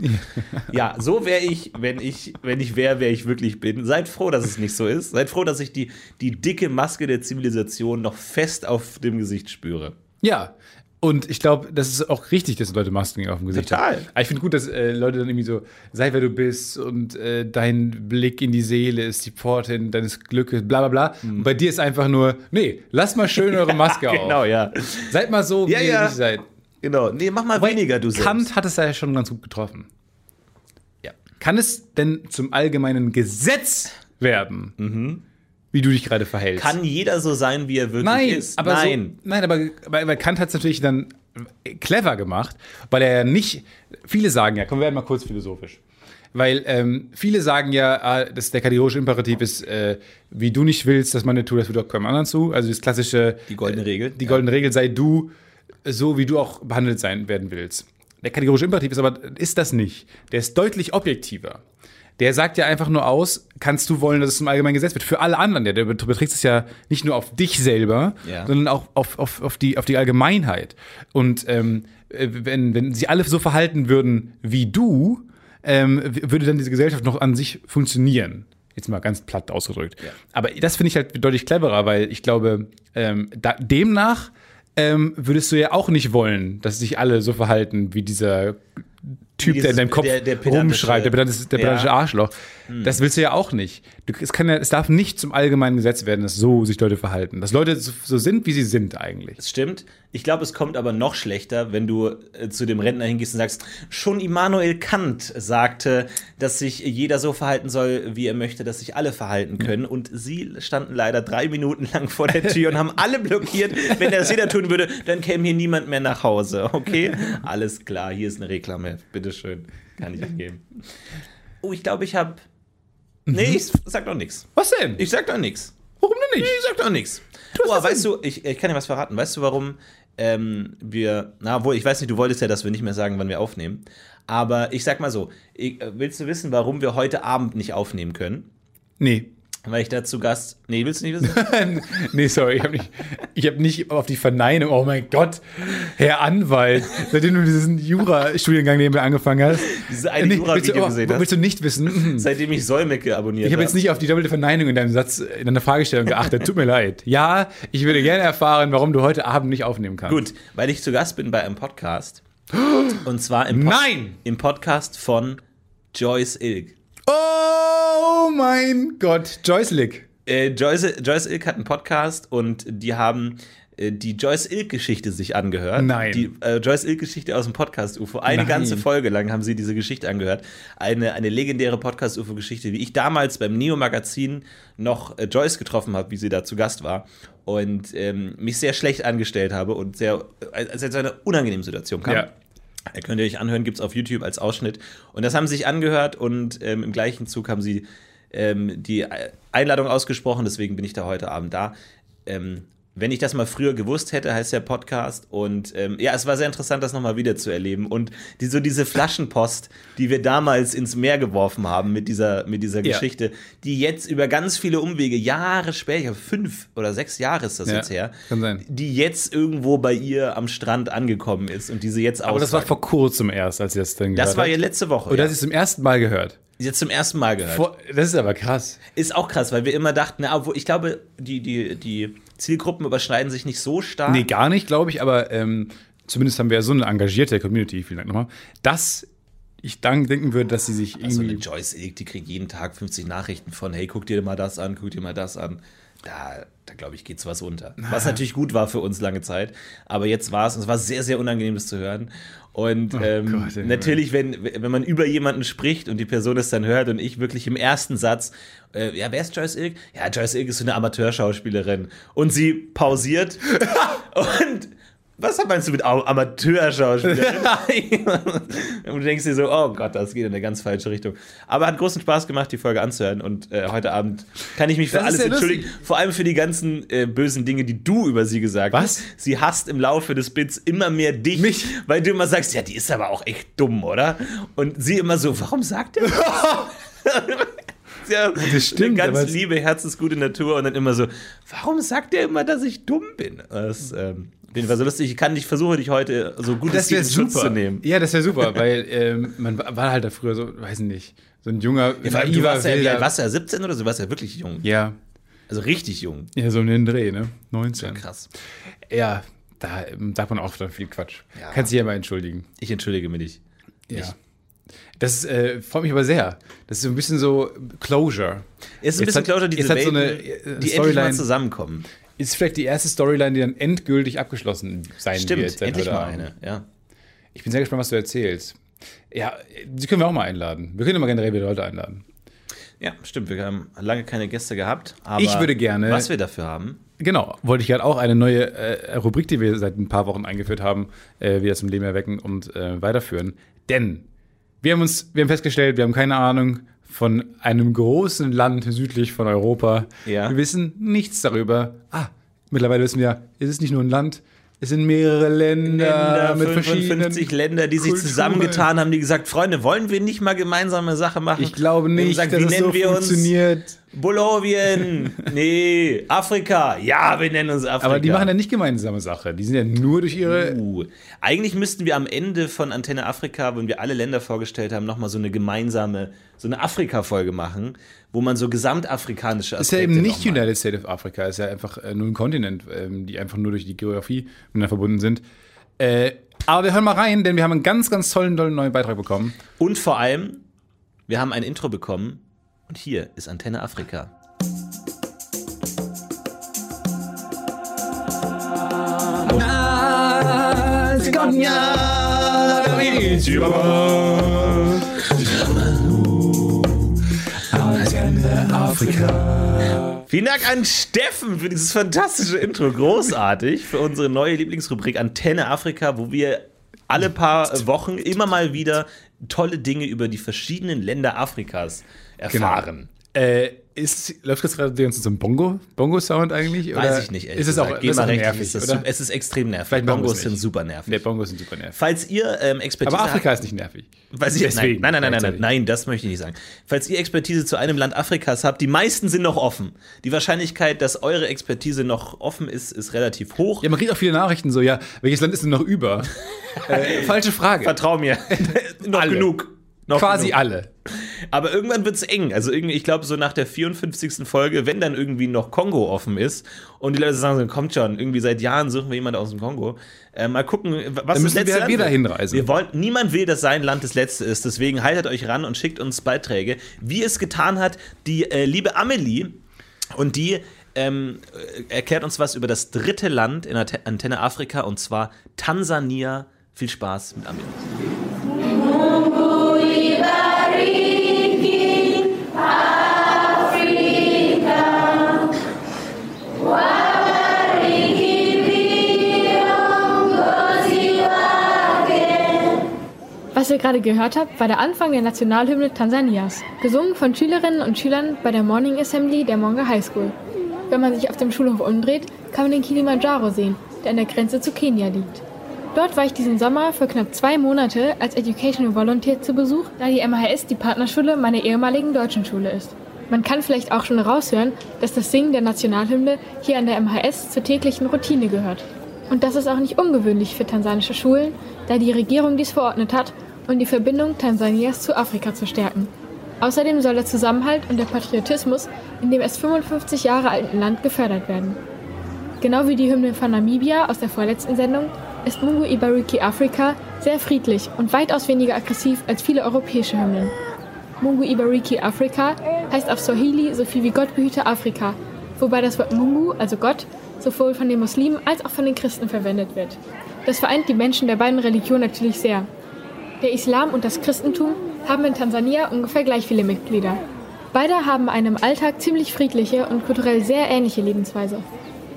B: Ja, so wäre ich, wenn ich, wenn ich wäre, wer ich wirklich bin. Seid froh, dass es nicht so ist. Seid froh, dass ich die, die dicke Maske der Zivilisation noch fest auf dem Gesicht spüre.
C: Ja. Und ich glaube, das ist auch richtig, dass Leute Masken auf dem Gesicht
B: Total.
C: haben. Aber ich finde gut, dass äh, Leute dann irgendwie so, sei wer du bist und äh, dein Blick in die Seele ist die Pforte deines Glückes, bla bla bla. Und bei dir ist einfach nur, nee, lasst mal schön eure <laughs> Maske auf.
B: Genau, ja.
C: Seid mal so, wie
B: Ja,
C: ihr
B: ja.
C: nicht seid.
B: Genau. Nee, mach mal weniger, du selbst.
C: Kant hat es ja schon ganz gut getroffen.
B: Ja.
C: Kann es denn zum allgemeinen Gesetz werden, wie du dich gerade verhältst?
B: Kann jeder so sein, wie er wirklich
C: Nein,
B: ist?
C: aber
B: Nein.
C: So, nein, aber weil, weil Kant hat es natürlich dann clever gemacht, weil er ja nicht. Viele sagen ja, komm, wir werden mal kurz philosophisch. Weil ähm, viele sagen ja, ah, dass der kategorische Imperativ ist, äh, wie du nicht willst, dass man nicht tut, das wird auch keinem anderen zu. Also das klassische.
B: Die goldene Regel.
C: Die goldene Regel sei du so, wie du auch behandelt sein werden willst. Der kategorische Imperativ ist aber ist das nicht. Der ist deutlich objektiver. Der sagt ja einfach nur aus, kannst du wollen, dass es zum allgemeinen Gesetz wird. Für alle anderen. Der, der beträgt es ja nicht nur auf dich selber,
B: Ja.
C: sondern auch auf, auf, auf, die, auf die Allgemeinheit. Und ähm, äh, wenn, wenn sie alle so verhalten würden wie du, ähm, würde dann diese Gesellschaft noch an sich funktionieren. Jetzt mal ganz platt ausgedrückt.
B: Ja.
C: Aber das finde ich halt deutlich cleverer, weil ich glaube, ähm, da, demnach ähm, würdest du ja auch nicht wollen, dass sich alle so verhalten wie dieser Typ, der in
B: dieses-
C: deinem Kopf
B: der- der
C: rumschreit, der pedantische, der
B: Ja.
C: pedantische Arschloch. Das willst du ja auch nicht. Du, es, kann ja, es darf nicht zum allgemeinen Gesetz werden, dass so sich Leute verhalten. Dass Leute so, so sind, wie sie sind eigentlich.
B: Das stimmt. Ich glaube, es kommt aber noch schlechter, wenn du äh, zu dem Rentner hingehst und sagst, schon Immanuel Kant sagte, dass sich jeder so verhalten soll, wie er möchte, dass sich alle verhalten können. Und sie standen leider drei Minuten lang vor der Tür und haben alle blockiert. Wenn das jeder tun würde, dann käme hier niemand mehr nach Hause. Okay? <laughs> Alles klar, hier ist eine Reklame. Bitteschön. Kann ich geben. Oh, ich glaube, ich habe. Nee, ich sag doch nichts.
C: Was denn?
B: Ich sag doch nichts.
C: Warum denn
B: Ich sag doch nichts. Oh, weißt du, ich, ich kann dir was verraten. Weißt du, warum ähm, wir, na wohl, ich weiß nicht, du wolltest ja, dass wir nicht mehr sagen, wann wir aufnehmen. Aber ich sag mal so, ich, äh, willst du wissen, warum wir heute Abend nicht aufnehmen können?
C: Nee.
B: Weil ich da zu Gast. Nee, willst du nicht wissen? <laughs>
C: nee, sorry, ich habe nicht, ich hab nicht auf die Verneinung, oh mein Gott, Herr Anwalt, seitdem du diesen Jura-Studiengang nebenbei angefangen hast.
B: Diese eine
C: Nee,
B: Jura-Video
C: oh,
B: gesehen hast.
C: Willst du nicht wissen?
B: Seitdem ich Säumecke abonniert
C: Ich habe jetzt nicht auf die doppelte Verneinung in deinem Satz, in deiner Fragestellung geachtet. Tut mir leid. Ja, ich würde gerne erfahren, warum du heute Abend nicht aufnehmen kannst.
B: Gut, weil ich zu Gast bin bei einem Podcast. Und zwar im, Pod
C: Nein!
B: im Podcast von Joyce Ilk.
C: Oh mein Gott, Joyce Lick.
B: Äh, Joyce, Joyce Ilk hat einen Podcast und die haben äh, die Joyce Ilk-Geschichte sich angehört.
C: Nein.
B: Die äh, Joyce Ilk-Geschichte aus dem Podcast UFO. Eine
C: Nein.
B: ganze Folge lang haben sie diese Geschichte angehört. Eine, eine legendäre Podcast UFO-Geschichte, wie ich damals beim Neo-Magazin noch äh, Joyce getroffen habe, wie sie da zu Gast war. Und ähm, mich sehr schlecht angestellt habe und sehr, äh, als es zu einer unangenehmen Situation kam.
C: Ja.
B: Ihr könnt ihr euch anhören, gibt es auf YouTube als Ausschnitt. Und das haben sie sich angehört und ähm, im gleichen Zug haben sie ähm, die Einladung ausgesprochen, deswegen bin ich da heute Abend da. Ähm, wenn ich das mal früher gewusst hätte, heißt der Podcast. Und ähm, ja, es war sehr interessant, das nochmal wieder zu erleben. Und die, so diese Flaschenpost, die wir damals ins Meer geworfen haben mit dieser, mit dieser
C: Ja.
B: Geschichte, die jetzt über ganz viele Umwege, Jahre später, fünf oder sechs Jahre ist das
C: Ja,
B: jetzt her,
C: kann sein.
B: die jetzt irgendwo bei ihr am Strand angekommen ist und diese jetzt
C: Aber das war vor kurzem erst, als sie das dann gehört
B: Das war ja letzte Woche.
C: Oder
B: ja.
C: du es zum ersten Mal gehört?
B: Jetzt zum ersten Mal gehört.
C: Vor, das ist aber krass.
B: ist auch krass, weil wir immer dachten, na, obwohl ich glaube, die, die, die Zielgruppen überschneiden sich nicht so stark.
C: Nee, gar nicht, glaube ich, aber ähm, zumindest haben wir ja so eine engagierte Community, vielen Dank nochmal, dass ich dann denken würde, dass sie sich
B: so Also eine
C: irgendwie.
B: Joyce die kriegt jeden Tag 50 Nachrichten von, hey, guck dir mal das an, guck dir mal das an. Da, da glaube ich, geht's was unter. <laughs> Was natürlich gut war für uns lange Zeit. Aber jetzt war es, und es war sehr, sehr unangenehm, das zu hören. Und ähm,
C: Oh Gott, ey.
B: natürlich, wenn, wenn man über jemanden spricht und die Person es dann hört und ich wirklich im ersten Satz, äh, ja, wer ist Joyce Ilk? Ja, Joyce Ilk ist so eine Amateurschauspielerin. Und sie pausiert <laughs> und was meinst du mit Au- Amateurschauspielerin? <laughs> und du denkst dir so, oh Gott, das geht in eine ganz falsche Richtung. Aber hat großen Spaß gemacht, die Folge anzuhören. Und äh, heute Abend kann ich mich für
C: Das
B: alles
C: ja lustig.
B: entschuldigen. Vor allem für die ganzen äh, bösen Dinge, die du über sie gesagt
C: Was?
B: hast. Sie hasst im Laufe des Bits immer mehr dich,
C: Mich?
B: weil du immer sagst, ja, die ist aber auch echt dumm, oder? Und sie immer so, warum sagt er das? <laughs> Ja,
C: Das stimmt,
B: Eine ganz liebe, herzensgute Natur und dann immer so, warum sagt er immer, dass ich dumm bin? Das ähm, jeden Fall so lustig. Ich kann dich, versuche dich heute so gut es geht in Schutz zu nehmen.
C: Ja, das wäre super, weil ähm, man war halt da früher so, weiß nicht, so ein junger,
B: Ja, vor allem, du warst ja, alt warst du ja 17 oder so? Du warst ja wirklich jung.
C: Ja,
B: Also richtig jung.
C: ja, so um den Dreh, ne? 19.
B: Krass.
C: Ja, da ähm, sagt man auch dann viel Quatsch.
B: Ja.
C: Kannst dich ja mal entschuldigen.
B: Ich entschuldige mich.
C: Ja. Das äh, freut mich aber sehr. Das ist so ein bisschen so Closure.
B: Es ist ein
C: Jetzt
B: bisschen
C: hat-
B: Closure, diese
C: jetzt hat so
B: Welten,
C: eine, äh,
B: die endlich
C: Storyline-
B: mal zusammenkommen.
C: Ist vielleicht die erste Storyline, die dann endgültig abgeschlossen sein
B: Stimmt,
C: wird. seit
B: endlich mal
C: Abend.
B: eine. Ja.
C: Ich bin sehr gespannt, was du erzählst. Ja, die können wir auch mal einladen. Wir können immer generell wieder Leute einladen.
B: ja, stimmt. Wir haben lange keine Gäste gehabt. Aber
C: Ich würde gerne-
B: Was wir dafür haben.
C: Genau, wollte ich gerade auch eine neue äh, Rubrik, die wir seit ein paar Wochen eingeführt haben, äh, wieder zum Leben erwecken und äh, weiterführen. Denn wir haben uns, wir haben festgestellt, wir haben keine Ahnung von einem großen Land südlich von Europa.
B: Ja.
C: Wir wissen nichts darüber. Ah, mittlerweile wissen wir, es ist nicht nur ein Land, es sind mehrere Länder, mit
B: 55
C: verschiedenen
B: Länder, die sich
C: Kulturen.
B: zusammengetan haben, die gesagt, Freunde, wollen wir nicht mal gemeinsame Sache machen?
C: Ich glaube nicht,
B: gesagt,
C: dass
B: wie
C: es
B: nennen
C: so
B: wir uns? Bolivien. Nee, Afrika. Ja, wir nennen uns Afrika.
C: Aber die machen ja nicht gemeinsame Sache. Die sind ja nur durch ihre.
B: Uh, eigentlich müssten wir am Ende von Antenne Afrika, wenn wir alle Länder vorgestellt haben, nochmal so eine gemeinsame, so eine Afrika-Folge machen, wo man so gesamtafrikanische
C: ist ja
B: Aspekte
C: eben nicht United States of Africa, ist ja einfach äh, nur ein Kontinent, ähm, die einfach nur durch die Geografie miteinander verbunden sind. Äh, aber wir hören mal rein, denn wir haben einen ganz, ganz tollen, tollen neuen Beitrag bekommen.
B: Und vor allem, wir haben ein Intro bekommen und hier ist Antenne Afrika. Vielen Dank an Steffen für dieses fantastische Intro. Großartig für unsere neue Lieblingsrubrik Antenne Afrika, wo wir alle paar Wochen immer mal wieder tolle Dinge über die verschiedenen Länder Afrikas erfahren.
C: Äh, Ist, läuft das gerade Zeit so ein Bongo, Bongo-Sound eigentlich?
B: Weiß
C: oder
B: ich nicht. ehrlich
C: Ist es auch, ist
B: mal
C: auch
B: recht,
C: nervig,
B: ist das Es ist extrem nervig.
C: Vielleicht
B: Bongos sind super nervig.
C: Nee, Bongos sind super nervig.
B: Falls ihr ähm, Expertise
C: Aber
B: habt-
C: Afrika ist nicht nervig.
B: Weiß ich,
C: Deswegen,
B: nein, nein, nein, nein, nein, nein, das möchte ich nicht sagen. Falls ihr Expertise zu einem Land Afrikas habt, die meisten sind noch offen. Die Wahrscheinlichkeit, dass eure Expertise noch offen ist, ist relativ hoch.
C: Ja, man kriegt auch viele Nachrichten so, ja, welches Land ist denn noch über? <laughs> äh, falsche Frage.
B: Vertrau mir. <laughs> noch
C: Alle.
B: genug. Noch
C: Quasi
B: genug.
C: alle.
B: Aber irgendwann wird's eng. Also irgendwie, ich glaube, so nach der 54. Folge, wenn dann irgendwie noch Kongo offen ist und die Leute sagen so, kommt schon, irgendwie seit Jahren suchen wir jemanden aus dem Kongo. Äh, mal gucken, was das
C: müssen
B: letzte
C: wir- da
B: wird.
C: hinreisen.
B: Wir wollen, niemand will, dass sein Land das letzte ist. Deswegen haltet euch ran und schickt uns Beiträge, wie es getan hat die äh, liebe Amelie und die ähm, äh, erklärt uns was über das dritte Land in der Te- Antenne Afrika und zwar Tansania. Viel Spaß mit Amelie.
D: Was ihr gerade gehört habt, war der Anfang der Nationalhymne Tansanias, gesungen von Schülerinnen und Schülern bei der Morning Assembly der Monga High School. Wenn man sich auf dem Schulhof umdreht, kann man den Kilimanjaro sehen, der an der Grenze zu Kenia liegt. Dort war ich diesen Sommer für knapp zwei Monate als Educational Volunteer zu Besuch, da die MHS die Partnerschule meiner ehemaligen deutschen Schule ist. Man kann vielleicht auch schon raushören, dass das Singen der Nationalhymne hier an der MHS zur täglichen Routine gehört. Und das ist auch nicht ungewöhnlich für tansanische Schulen, da die Regierung dies verordnet hat, um die Verbindung Tansanias zu Afrika zu stärken. Außerdem soll der Zusammenhalt und der Patriotismus in dem erst 55 Jahre alten Land gefördert werden. Genau wie die Hymne von Namibia aus der vorletzten Sendung ist Mungu Ibariki Afrika sehr friedlich und weitaus weniger aggressiv als viele europäische Hymnen. Mungu Ibariki Afrika heißt auf Swahili so viel wie Gott behüte Afrika, wobei das Wort Mungu, also Gott, sowohl von den Muslimen als auch von den Christen verwendet wird. Das vereint die Menschen der beiden Religionen natürlich sehr. Der Islam und das Christentum haben in Tansania ungefähr gleich viele Mitglieder. Beide haben eine im Alltag ziemlich friedliche und kulturell sehr ähnliche Lebensweise.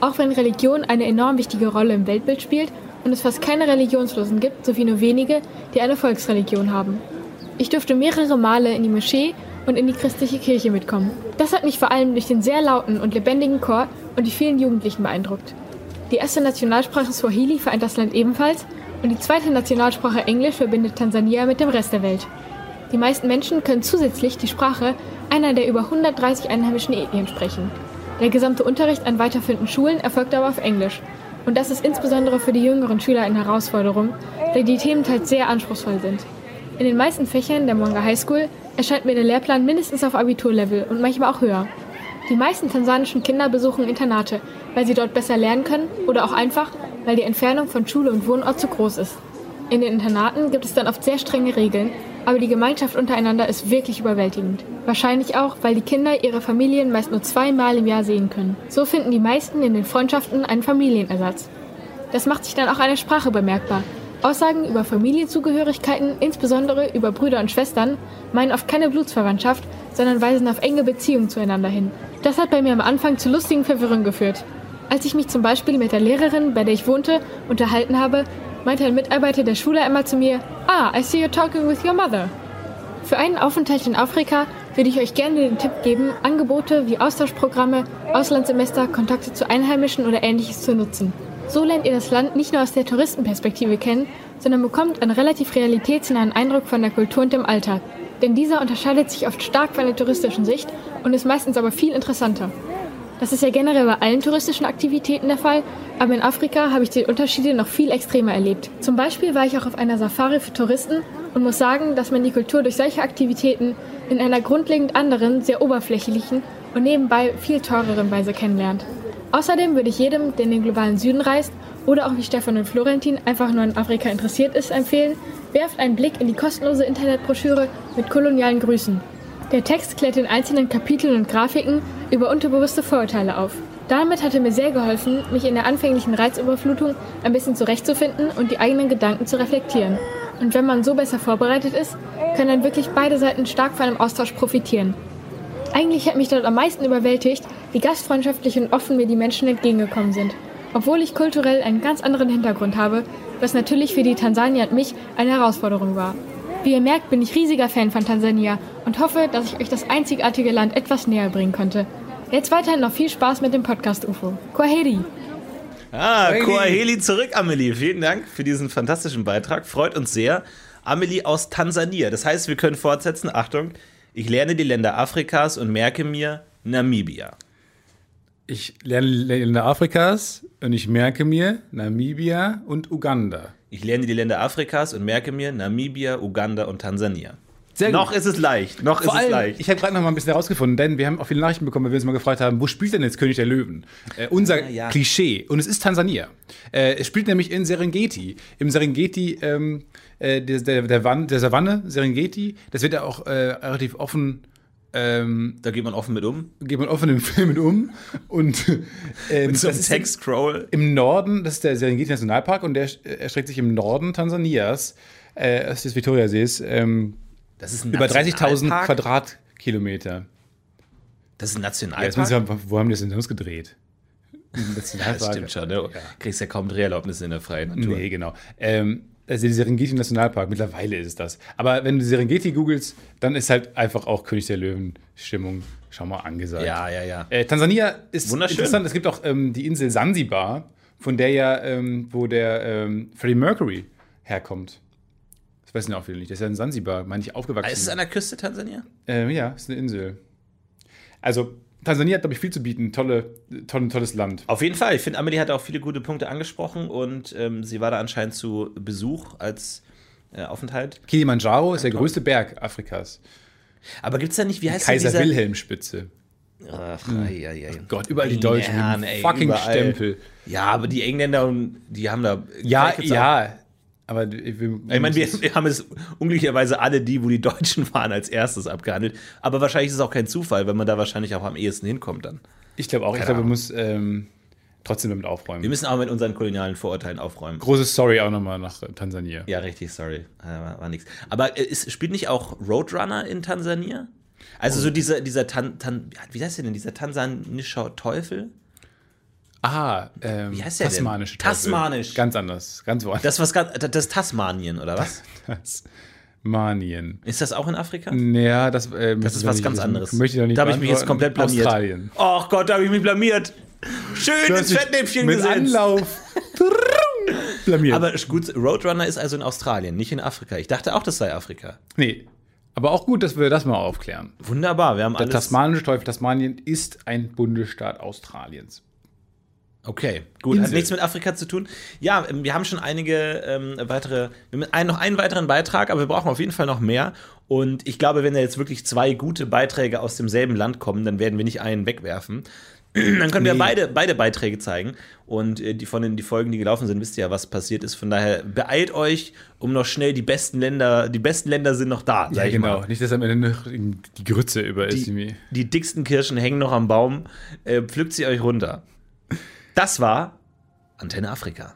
D: Auch wenn Religion eine enorm wichtige Rolle im Weltbild spielt und es fast keine Religionslosen gibt, sowie nur wenige, die eine Volksreligion haben. Ich durfte mehrere Male in die Moschee und in die christliche Kirche mitkommen. Das hat mich vor allem durch den sehr lauten und lebendigen Chor und die vielen Jugendlichen beeindruckt. Die erste Nationalsprache Swahili vereint das Land ebenfalls und die zweite Nationalsprache Englisch verbindet Tansania mit dem Rest der Welt. Die meisten Menschen können zusätzlich die Sprache einer der über 130 einheimischen Ethnien sprechen. Der gesamte Unterricht an weiterführenden Schulen erfolgt aber auf Englisch. Und das ist insbesondere für die jüngeren Schüler eine Herausforderung, da die Themen teils sehr anspruchsvoll sind. In den meisten Fächern der Monga High School erscheint mir der Lehrplan mindestens auf Abiturlevel und manchmal auch höher. Die meisten tansanischen Kinder besuchen Internate, weil sie dort besser lernen können oder auch einfach, weil die Entfernung von Schule und Wohnort zu groß ist. In den Internaten gibt es dann oft sehr strenge Regeln, aber die Gemeinschaft untereinander ist wirklich überwältigend. Wahrscheinlich auch, weil die Kinder ihre Familien meist nur zweimal im Jahr sehen können. So finden die meisten in den Freundschaften einen Familienersatz. Das macht sich dann auch an der Sprache bemerkbar. Aussagen über Familienzugehörigkeiten, insbesondere über Brüder und Schwestern, meinen oft keine Blutsverwandtschaft, sondern weisen auf enge Beziehungen zueinander hin. Das hat bei mir am Anfang zu lustigen Verwirrungen geführt. Als ich mich zum Beispiel mit der Lehrerin, bei der ich wohnte, unterhalten habe, meinte ein Mitarbeiter der Schule einmal zu mir, Ah, I see you're talking with your mother. Für einen Aufenthalt in Afrika würde ich euch gerne den Tipp geben, Angebote wie Austauschprogramme, Auslandssemester, Kontakte zu Einheimischen oder ähnliches zu nutzen. So lernt ihr das Land nicht nur aus der Touristenperspektive kennen, sondern bekommt einen relativ realitätsnahen Eindruck von der Kultur und dem Alltag. Denn dieser unterscheidet sich oft stark von der touristischen Sicht und ist meistens aber viel interessanter. Das ist ja generell bei allen touristischen Aktivitäten der Fall, aber in Afrika habe ich die Unterschiede noch viel extremer erlebt. Zum Beispiel war ich auch auf einer Safari für Touristen und muss sagen, dass man die Kultur durch solche Aktivitäten in einer grundlegend anderen, sehr oberflächlichen und nebenbei viel teureren Weise kennenlernt. Außerdem würde ich jedem, der in den globalen Süden reist oder auch wie Stefan und Florentin einfach nur in Afrika interessiert ist, empfehlen, werft einen Blick in die kostenlose Internetbroschüre mit kolonialen Grüßen. Der Text klärt in einzelnen Kapiteln und Grafiken über unterbewusste Vorurteile auf. Damit hat er mir sehr geholfen, mich in der anfänglichen Reizüberflutung ein bisschen zurechtzufinden und die eigenen Gedanken zu reflektieren. Und wenn man so besser vorbereitet ist, können dann wirklich beide Seiten stark von einem Austausch profitieren. Eigentlich hat mich dort am meisten überwältigt, wie gastfreundschaftlich und offen mir die Menschen entgegengekommen sind. Obwohl ich kulturell einen ganz anderen Hintergrund habe, was natürlich für die Tansanier und mich eine Herausforderung war. Wie ihr merkt, bin ich riesiger Fan von Tansania und hoffe, dass ich euch das einzigartige Land etwas näher bringen konnte. Jetzt weiterhin noch viel Spaß mit dem Podcast UFO. Kwaheri!
B: Ah,
C: Heidi.
B: Koaheli zurück, Amelie. Vielen Dank für diesen fantastischen Beitrag. Freut uns sehr. Amelie aus Tansania. Das heißt, wir können fortsetzen. Achtung, ich lerne die Länder Afrikas und merke mir Namibia.
C: Ich lerne Länder Afrikas und ich merke mir Namibia und Uganda.
B: Ich lerne die Länder Afrikas und merke mir Namibia, Uganda und Tansania.
C: Sehr
B: Noch ist es leicht. Noch
C: Vor
B: ist es
C: allem,
B: leicht.
C: ich habe gerade noch mal ein bisschen herausgefunden, denn wir haben auch viele Nachrichten bekommen, weil wir uns mal gefragt haben, wo spielt denn jetzt König der Löwen? Äh, unser
B: Ah, ja.
C: Klischee. Und es ist Tansania. Äh, es spielt nämlich in Serengeti. Im Serengeti, ähm, äh, der, der, der, Wan- der Savanne, Serengeti, das wird ja auch äh, relativ offen, ähm,
B: da geht man offen mit um.
C: geht man offen im Film mit um. Und <laughs> ähm,
B: So ein
C: das ist
B: Text-Scroll.
C: im Norden, das ist der Serengeti Nationalpark und der äh, erstreckt sich im Norden Tansanias, äh, des Viktoriasees, ähm,
B: Das ist ein
C: über 30.000
B: Nationalpark?
C: Quadratkilometer.
B: Das ist ein
C: Ja,
B: Nationalpark.
C: müssen wir, wo haben die das denn sonst gedreht?
B: Das
C: Nationalpark.
B: stimmt schon. Ne? Kriegst ja kaum Dreherlaubnisse in der freien Natur.
C: Nee, genau. Ähm, also der Serengeti Nationalpark, mittlerweile ist es das. Aber wenn du Serengeti googelst, dann ist halt einfach auch König der Löwen Stimmung schon mal angesagt.
B: Ja, ja, ja.
C: Äh, Tansania ist
B: Wunderschön.
C: interessant. Es gibt auch ähm, die Insel Sansibar, von der ja, ähm, wo der ähm, Freddie Mercury herkommt. Das wissen ja auch viele nicht. Der ist ja in Sansibar, meine ich, aufgewachsen.
B: Ist es an der Küste Tansania?
C: Ähm, ja, ist eine Insel. Also, Tansania hat, glaube ich, viel zu bieten. Tolle, toll, tolles Land.
B: Auf jeden Fall. Ich finde, Amelie hat auch viele gute Punkte angesprochen und ähm, sie war da anscheinend zu Besuch als äh, Aufenthalt.
C: Kilimanjaro ist der größte Berg Afrikas.
B: Aber gibt es da nicht, wie heißt denn
C: Kaiser
B: dieser?
C: Wilhelm Spitze.
B: Ach, ei, ei, ei.
C: Gott, überall die Deutschen dem
B: ey,
C: fucking
B: überall.
C: Stempel.
B: Ja, aber die Engländer, und die haben da.
C: Ja, ja. Aber wir,
B: Ich meine, wir, <laughs> haben es unglücklicherweise alle die, wo die Deutschen waren, als erstes abgehandelt. Aber wahrscheinlich ist es auch kein Zufall, weil man da wahrscheinlich auch am ehesten hinkommt dann.
C: ich glaube auch, ich
B: Keine
C: glaube, man muss ähm, trotzdem damit aufräumen.
B: Wir müssen auch mit unseren kolonialen Vorurteilen aufräumen.
C: Großes Sorry auch nochmal nach äh, Tansania.
B: Ja, richtig, sorry. Äh, War, war nix. Aber äh, ist, spielt nicht auch Roadrunner in Tansania? Also so dieser, dieser Tan, Tan, wie heißt der denn, dieser tansanischer Teufel?
C: Ah, ähm,
B: Wie heißt der denn?
C: Tasmanische Teufel.
B: Tasmanisch.
C: Ganz anders, ganz woanders.
B: Das, was das ist Tasmanien, oder was?
C: Tasmanien.
B: Ist das auch in Afrika?
C: Ja, das, äh,
B: Das ist was ganz anderes.
C: Möchte ich nicht
B: da habe ich mich jetzt komplett blamiert.
C: Australien.
B: Och Gott, da habe ich mich blamiert. Schön ins Fettnäpfchen
C: mit
B: gesetzt.
C: Anlauf. <laughs> blamiert.
B: Aber gut, Roadrunner ist also in Australien, nicht in Afrika. Ich dachte auch, das sei Afrika.
C: nee. Aber auch gut, dass wir das mal aufklären.
B: Wunderbar, wir haben
C: Der
B: alles.
C: tasmanische Teufel Tasmanien ist ein Bundesstaat Australiens.
B: Okay, gut, hat
C: Insel.
B: nichts mit Afrika zu tun. Ja, ähm, wir haben schon einige ähm, weitere, wir haben noch einen weiteren Beitrag, aber wir brauchen auf jeden Fall noch mehr. Und ich glaube, wenn da jetzt wirklich zwei gute Beiträge aus demselben Land kommen, dann werden wir nicht einen wegwerfen. <clears throat> Dann können wir
C: Nee.
B: beide, beide Beiträge zeigen. Und äh, die von den die Folgen, die gelaufen sind, wisst ihr ja, was passiert ist. Von daher beeilt euch, um noch schnell die besten Länder, die besten Länder sind noch da, sag ich mal.
C: Nicht, dass am Ende noch die Grütze über ist.
B: Die, die dicksten Kirschen hängen noch am Baum. Äh, pflückt sie euch runter. Das war Antenne Afrika.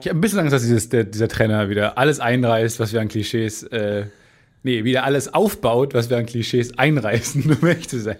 C: Ich habe ein bisschen Angst, dass dieses, der, dieser Trainer wieder alles einreißt, was wir an Klischees, äh, nee, wieder alles aufbaut, was wir an Klischees einreißen, <laughs> zu sein.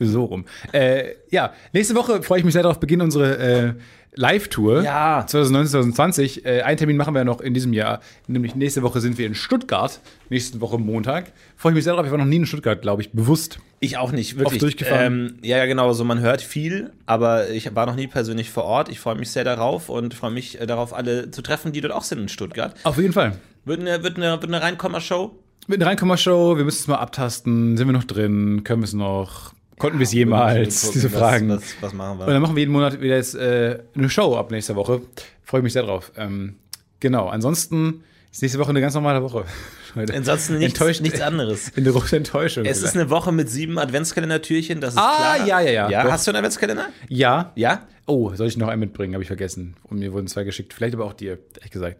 C: So rum. Äh, ja, nächste Woche freue ich mich sehr darauf, beginnen unsere äh, Live-Tour.
B: Ja.
C: 2019, 2020. Äh, einen Termin machen wir noch in diesem Jahr. Nämlich nächste Woche sind wir in Stuttgart. Nächste Woche Montag. Freue ich mich sehr darauf. Ich war noch nie in Stuttgart, glaube ich, bewusst.
B: Ich auch nicht, wirklich.
C: Oft durchgefahren.
B: Ähm, ja, ja, genau. So, man hört viel, aber ich war noch nie persönlich vor Ort. Ich freue mich sehr darauf und freue mich äh, darauf, alle zu treffen, die dort auch sind in Stuttgart.
C: Auf jeden Fall.
B: Wird eine, wird eine, wird eine Reinkommer-Show.
C: Mit einer Reinkommer-Show, wir müssen es mal abtasten. Sind wir noch drin? Können wir es noch? Konnten wir es jemals? Diese
B: was,
C: Fragen.
B: Was, was machen wir?
C: Und dann machen wir jeden Monat wieder jetzt, äh, eine Show ab nächster Woche. Freue mich sehr drauf. Ähm, genau. Ansonsten ist nächste Woche eine ganz normale Woche. <laughs> Leute.
B: Ansonsten nichts,
C: Enttäuscht-
B: nichts anderes. <laughs>
C: In der großen Enttäuschung.
B: Es ist
C: vielleicht.
B: eine Woche mit sieben Adventskalender-Türchen, das ist
C: Ah,
B: klar.
C: ja, ja, ja.
B: Ja, hast du einen Adventskalender?
C: ja.
B: Ja?
C: Oh, soll ich noch einen mitbringen? Habe ich vergessen. Und mir wurden zwei geschickt. Vielleicht aber auch dir, ehrlich gesagt.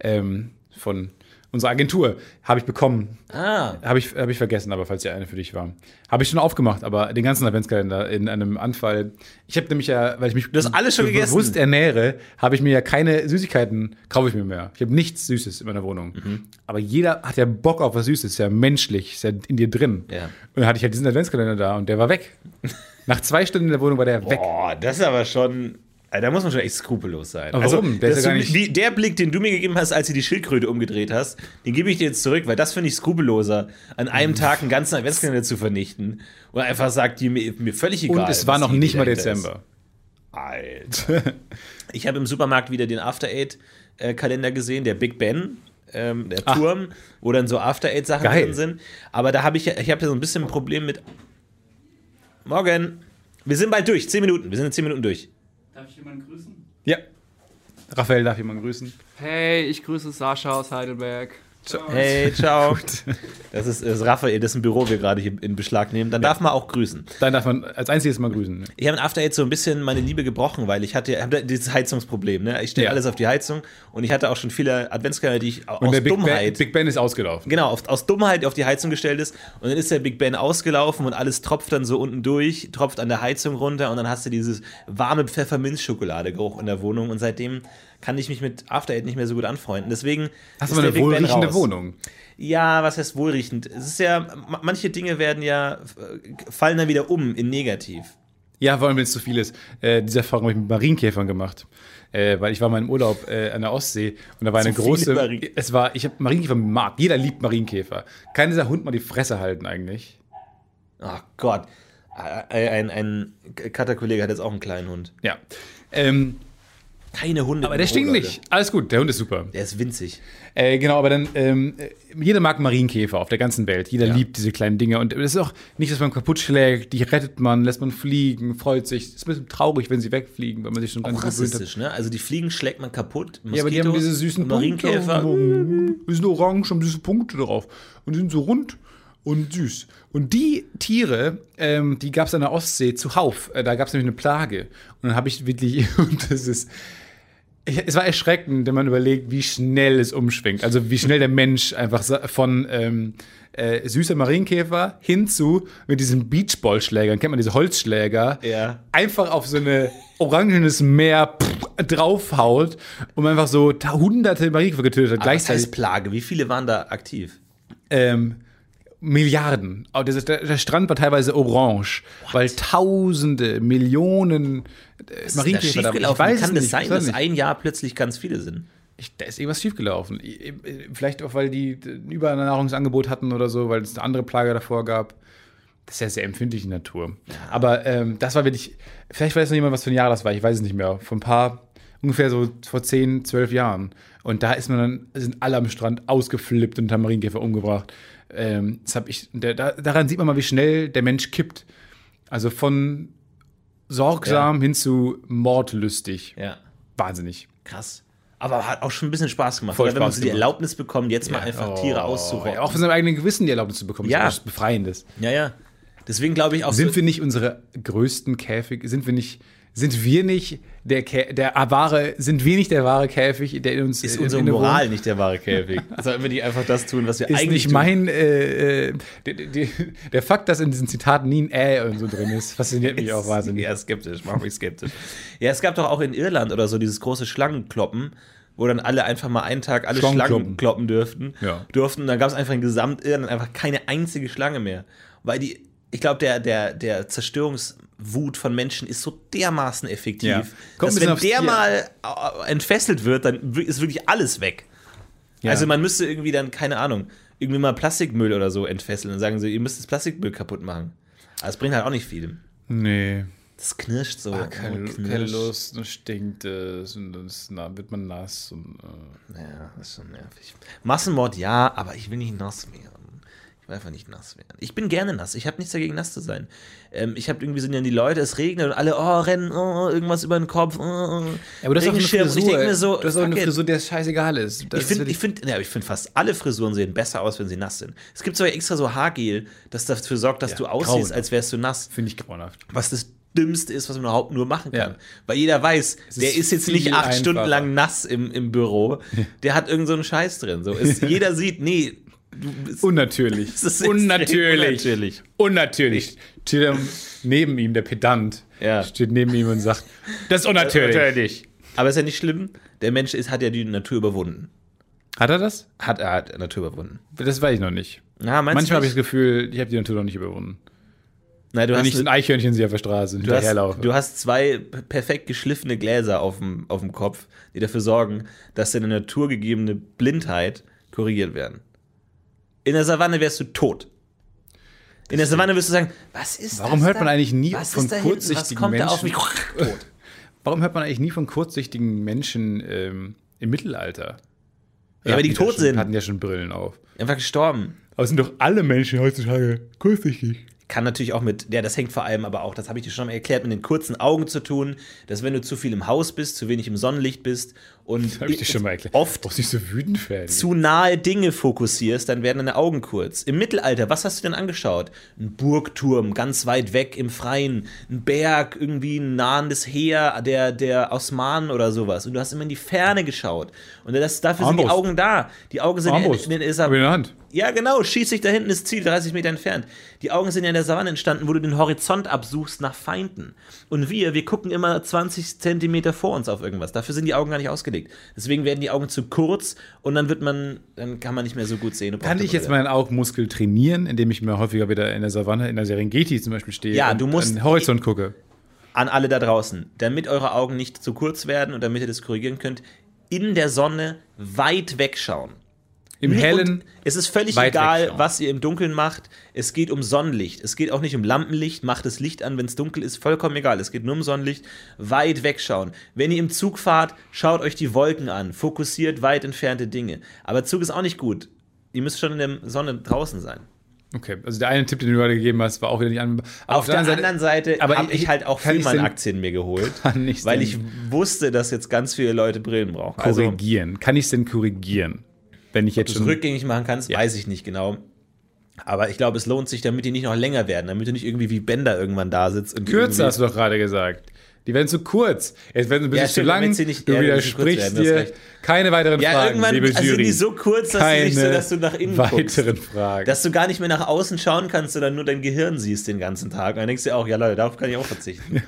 C: Ähm, von unsere Agentur, habe ich bekommen.
B: Ah,
C: Habe ich, hab ich vergessen, aber falls ja eine für dich war. Habe ich schon aufgemacht, aber den ganzen Adventskalender in einem Anfall. Ich habe nämlich ja, weil ich mich
B: Du hast alles schon gegessen.
C: bewusst ernähre, habe ich mir ja keine Süßigkeiten, kaufe ich mir mehr. Ich habe nichts Süßes in meiner Wohnung.
B: Mhm.
C: Aber jeder hat ja Bock auf was Süßes, ist ja menschlich, ist ja in dir drin.
B: Ja.
C: Und dann hatte ich halt diesen Adventskalender da und der war weg. <laughs> Nach zwei Stunden in der Wohnung war der weg.
B: boah, das ist aber schon. Äh, Da muss man schon echt skrupellos sein.
C: Aber warum? Der ja
B: die, der Blick, den du mir gegeben hast, als du die Schildkröte umgedreht hast, den gebe ich dir jetzt zurück, weil das finde ich skrupelloser, an einem Tag einen ganzen Adventskalender zu vernichten. Und einfach sagt, die mir, mir völlig egal.
C: Und es war noch nicht mal
B: dahinter ist.
C: Dezember.
B: Alter. <laughs> ich habe im Supermarkt wieder den After Eight äh, gesehen, der Big Ben. Ähm, der Turm, wo dann so After Eight Sachen
C: Geil.
B: drin sind. Aber da habe ich, ja- ich habe ja so ein bisschen ein Problem mit. Morgen. Wir sind bald durch. Zehn Minuten. Wir sind in zehn Minuten durch.
E: Darf ich jemanden grüßen?
C: Ja. Raphael darf jemand grüßen.
E: Hey, ich grüße Sascha aus Heidelberg.
B: Hey, ciao. <laughs> Das ist, das ist Raphael, dessen Büro wir gerade hier in Beschlag nehmen. Dann darf man auch grüßen.
C: Dann darf man als einziges mal grüßen. ne?
B: Ich habe in After Eight so ein bisschen meine Liebe gebrochen, weil ich hatte dieses Heizungsproblem. Ne? Ich stelle
C: Ja.
B: alles auf die Heizung und ich hatte auch schon viele Adventskalender, die ich
C: Und
B: aus
C: der Big ben,
B: Dummheit.
C: Big ben ist ausgelaufen.
B: Genau, auf, aus Dummheit auf die Heizung gestellt ist und dann ist der Big Ben ausgelaufen und alles tropft dann so unten durch, tropft an der Heizung runter und dann hast du dieses warme Pfefferminzschokoladegeruch in der Wohnung und seitdem kann ich mich mit After Eight nicht mehr so gut anfreunden. Deswegen
C: Hast du mal eine
B: Big Ben
C: wohlriechende. Wohnung?
B: Ja, was heißt wohlriechend? Es ist ja, ma- manche Dinge werden ja, äh, fallen dann wieder um in negativ.
C: Ja, vor allem, wenn es zu viel ist. Äh, diese Erfahrung habe ich mit Marienkäfern gemacht. Äh, weil ich war mal im Urlaub äh, an der Ostsee und da war eine
B: Zu viele
C: große.
B: Marien-
C: Es war, ich habe Marienkäfer mag. Jeder liebt Marienkäfer. Kann dieser Hund mal die Fresse halten eigentlich?
B: Oh Gott. Äh, Ein, ein Cutter-Kollege hat jetzt auch einen kleinen Hund.
C: Ja. Ähm,
B: Keine Hunde.
C: aber der stinkt
B: Leute.
C: nicht. Alles gut, der Hund ist super.
B: Der ist winzig.
C: Äh, genau, aber dann, ähm, äh, jeder mag Marienkäfer auf der ganzen Welt. Jeder
B: Ja.
C: liebt diese kleinen Dinge. Und es ist auch nicht, dass man kaputt schlägt, die rettet man, lässt man fliegen, freut sich. Es ist ein bisschen traurig, wenn sie wegfliegen, weil man sich schon dran
B: Auch rassistisch, ne? Also die Fliegen schlägt man kaputt.
C: Ja, aber die haben diese süßen Punkte.
B: Marienkäfer.
C: Die sind orange, haben süße Punkte drauf. Und die sind so rund und süß. Und die Tiere, ähm, die gab es an der Ostsee zuhauf. Äh, da gab es nämlich eine Plage. Und dann habe ich wirklich, <laughs> und das ist. Es war erschreckend, wenn man überlegt, wie schnell es umschwingt. Also wie schnell der Mensch einfach von ähm, äh, süßer Marienkäfer hin zu mit diesen Beachballschlägern, kennt man diese Holzschläger,
B: Ja.
C: einfach auf so eine orangenes Meer pff, draufhaut und einfach so hunderte Marienkäfer getötet hat
B: Aber
C: gleichzeitig.
B: heißt Plage? Wie viele waren da aktiv?
C: ähm, Milliarden. Der, Strand war teilweise orange, weil Tausende, Millionen äh, Marienkäfer
B: da
C: da weiß
B: Wie
C: es
B: kann das sein, dass ein Jahr plötzlich ganz viele sind?
C: Ich, da ist irgendwas schiefgelaufen. I- Vielleicht auch, weil die ein Übernahrungsangebot hatten oder so, weil es eine andere Plage davor gab. Das ist ja sehr empfindliche Natur. Aber ähm, das war wirklich, vielleicht weiß noch jemand, was für ein Jahr das war, ich weiß es nicht mehr. Vor ein paar, ungefähr so vor 10, 12 Jahren. Und da ist man dann, sind alle am Strand ausgeflippt und haben Marienkäfer umgebracht. Ähm, das hab ich, der, da, daran sieht man mal, wie schnell der Mensch kippt. Also von sorgsam hin zu mordlüstig.
B: Ja.
C: Wahnsinnig.
B: Krass. Aber hat auch schon ein bisschen Spaß gemacht.
C: Voll
B: Oder wenn man
C: Spaß
B: so die. Erlaubnis bekommt, jetzt mal einfach Tiere auszurotten.
C: Oh, Ja, auch von seinem eigenen Gewissen die Erlaubnis zu bekommen.
B: Ja.
C: ist was Befreiendes.
B: Ja, ja. Deswegen glaube ich auch
C: Sind
B: so,
C: wir nicht unsere größten Käfig? Sind wir nicht, sind wir nicht der, Kä der wahre, sind wir nicht der wahre Käfig, der in uns
B: ist unsere
C: in
B: Moral
C: Wohnung-
B: nicht der wahre Käfig. <laughs> Sollten wir nicht einfach das tun, was wir
C: Ist
B: eigentlich
C: nicht
B: tun?
C: mein, äh, äh, der, der, der Fakt, dass in diesen Zitaten nie ein Äh und so drin ist, fasziniert mich <laughs> auch wahnsinnig.
B: Ja, skeptisch, mach mich skeptisch. Ja, es gab doch auch in Irland oder so dieses große Schlangenkloppen, wo dann alle einfach mal einen Tag alle
C: Schlangenkloppen.
B: Schlangen kloppen dürften.
C: Ja.
B: Durften. Und dann gab es einfach in Gesamtirland einfach keine einzige Schlange mehr. Weil die, ich glaube, der, der, der Zerstörungswut von Menschen ist so dermaßen effektiv,
C: Ja.
B: Dass wenn der mal äh, entfesselt wird, dann ist wirklich alles weg.
C: Ja.
B: Also man müsste irgendwie dann, keine Ahnung, irgendwie mal Plastikmüll oder so entfesseln und sagen so, ihr müsst das Plastikmüll kaputt machen. Aber es bringt halt auch nicht viel.
C: Nee.
B: Das knirscht so.
C: Ah, keine,
B: Oh,
C: keine
B: knirscht.
C: Lust, dann stinkt es und dann wird man nass. Und, äh.
B: Ja, das ist schon nervig. Massenmord ja, aber ich will nicht nass werden. Ich will einfach nicht nass werden. Ich bin gerne nass. Ich habe nichts dagegen, nass zu sein. Ähm, ich habe irgendwie sind dann die Leute, es regnet und alle, oh, rennen, oh, irgendwas über den Kopf. Oh, oh.
C: Ja, aber du hast auch eine. Frisur,
B: ich denke mir so,
C: du hast auch eine. Frisur, der scheißegal ist. Das
B: Ich finde,
C: ist
B: ich finde, ja, ich finde fast alle Frisuren sehen besser aus, wenn sie nass sind. Es gibt sogar extra so Haargel, das dafür sorgt, dass
C: Ja,
B: du aussiehst,
C: grauenhaft.
B: als wärst du nass.
C: Finde ich grauenhaft.
B: Was das Dümmste ist, was man überhaupt nur machen kann.
C: Ja.
B: Weil jeder weiß,
C: ist
B: der ist jetzt nicht acht
C: einfacher.
B: Stunden lang nass im, im Büro. <laughs> Der hat irgend so einen Scheiß drin. So, es, jeder sieht, nee.
C: Unnatürlich. <laughs>
B: Das ist
C: unnatürlich.
B: unnatürlich.
C: Unnatürlich. Steht neben ihm, der Pedant.
B: Ja.
C: Steht neben ihm und sagt, <laughs> das ist unnatürlich.
B: Aber ist ja nicht schlimm. Der Mensch ist, hat ja die Natur überwunden.
C: Hat er das?
B: Hat er hat Natur überwunden.
C: Das weiß ich noch nicht.
B: Meinst
C: Manchmal habe ich das Gefühl, ich habe die Natur noch nicht überwunden.
B: Nein, du
C: Wenn
B: hast,
C: ich ein Eichhörnchen sehe auf der Straße und
B: du, hast, du hast zwei perfekt geschliffene Gläser auf dem, auf dem Kopf, die dafür sorgen, dass deine naturgegebene Blindheit korrigiert werden. In der Savanne wärst du tot. In der Savanne wirst du sagen, was ist
C: Warum
B: das
C: hört
B: da?
C: man eigentlich nie
B: was
C: von kurzsichtigen? Menschen? <laughs> Warum hört man eigentlich nie von kurzsichtigen Menschen ähm, im Mittelalter?
B: Ja, aber die tot
C: schon,
B: sind.
C: Hatten ja schon Brillen auf.
B: Einfach gestorben.
C: Aber es sind doch alle Menschen heutzutage kurzsichtig.
B: Kann natürlich auch mit, ja, das hängt vor allem aber auch, das habe ich dir schon mal erklärt, mit den kurzen Augen zu tun, dass wenn du zu viel im Haus bist, zu wenig im Sonnenlicht bist und oft
C: so
B: zu nahe Dinge fokussierst, dann werden deine Augen kurz. Im Mittelalter, was hast du denn angeschaut? Ein Burgturm, ganz weit weg im Freien, ein Berg, irgendwie ein nahendes Heer der, der Osmanen oder sowas. Und du hast immer in die Ferne geschaut. Und das, dafür sind die
C: Armbrust.
B: Augen da. Die Augen sind in,
C: Armbrust.
B: in, in, in,
C: Hab ich in der Hand.
B: Ja, genau, schieß dich da hinten das Ziel, 30 Meter entfernt. Die Augen sind ja in der Savanne entstanden, wo du den Horizont absuchst nach Feinden. Und wir, wir gucken immer 20 Zentimeter vor uns auf irgendwas. Dafür sind die Augen gar nicht ausgelegt. Deswegen werden die Augen zu kurz und dann wird man, dann kann man nicht mehr so gut sehen.
C: Kann ich jetzt meinen Augenmuskel trainieren, indem ich mir häufiger wieder in der Savanne, in der Serengeti zum Beispiel stehe
B: Ja,
C: und
B: du musst-
C: an den Horizont gucke?
B: An alle da draußen, damit eure Augen nicht zu kurz werden und damit ihr das korrigieren könnt, in der Sonne weit wegschauen.
C: Im Hellen.
B: und Es ist völlig egal, was ihr im Dunkeln macht. Es geht um Sonnenlicht. Es geht auch nicht um Lampenlicht. Macht das Licht an, wenn es dunkel ist. Vollkommen egal. Es geht nur um Sonnenlicht. Weit wegschauen. Wenn ihr im Zug fahrt, schaut euch die Wolken an. Fokussiert weit entfernte Dinge. Aber Zug ist auch nicht gut. Ihr müsst schon in der Sonne draußen sein.
C: Okay, also der eine Tipp, den du gerade gegeben hast, war auch wieder nicht an. Aber
B: Auf, der anderen Seite,
C: aber
B: habe ich halt auch Filman-Aktien mir geholt, <laughs> weil ich wusste, dass jetzt ganz viele Leute Brillen brauchen. Also,
C: korrigieren. Kann ich es denn korrigieren? Wenn ich jetzt
B: du es
C: schon.
B: rückgängig machen kannst, weiß ich nicht genau. Aber ich glaube, es lohnt sich, damit die nicht noch länger werden, damit du nicht irgendwie wie Bender irgendwann da sitzt. Und
C: Kürzer hast du doch gerade gesagt. Die werden zu kurz. Jetzt werden sie ein bisschen
B: Ja,
C: zu
B: stimmt,
C: lang.
B: damit sie nicht-
C: du
B: ja,
C: widersprichst dir. Keine weiteren
B: Ja,
C: Fragen,
B: irgendwann
C: liebe
B: sind
C: Jury.
B: die so kurz, dass, du nicht so,
C: Keine
B: dass du nach innen
C: weiteren
B: guckst.
C: Fragen.
B: Dass du gar nicht mehr nach außen schauen kannst, sondern nur dein Gehirn siehst den ganzen Tag. Und dann denkst du dir auch, ja Leute, darauf kann ich auch verzichten.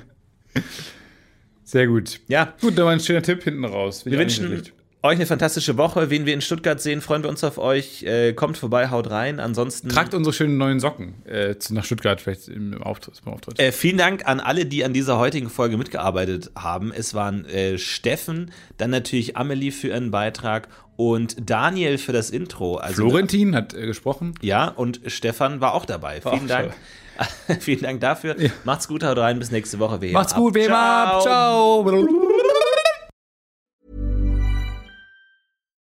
B: <laughs>
C: Sehr gut.
B: Ja,
C: Gut, da war ein schöner Tipp hinten raus.
B: Wir wünschen. Euch eine fantastische Woche. Wen wir in Stuttgart sehen, freuen wir uns auf euch. Äh, kommt vorbei, haut rein. Ansonsten
C: Tragt unsere schönen neuen Socken äh, nach Stuttgart vielleicht im, im Auftritt. Beim Auftritt.
B: Äh, vielen Dank an alle, die an dieser heutigen Folge mitgearbeitet haben. Es waren äh, Steffen, dann natürlich Amelie für ihren Beitrag und Daniel für das Intro. Also,
C: Florentin hat äh, gesprochen.
B: Ja, und Stefan war auch dabei.
C: War
B: Vielen
C: auch
B: Dank. <laughs> vielen Dank dafür. Macht's gut, haut rein. Bis nächste Woche.
C: Macht's
B: ab.
C: gut, wem ab. Ciao.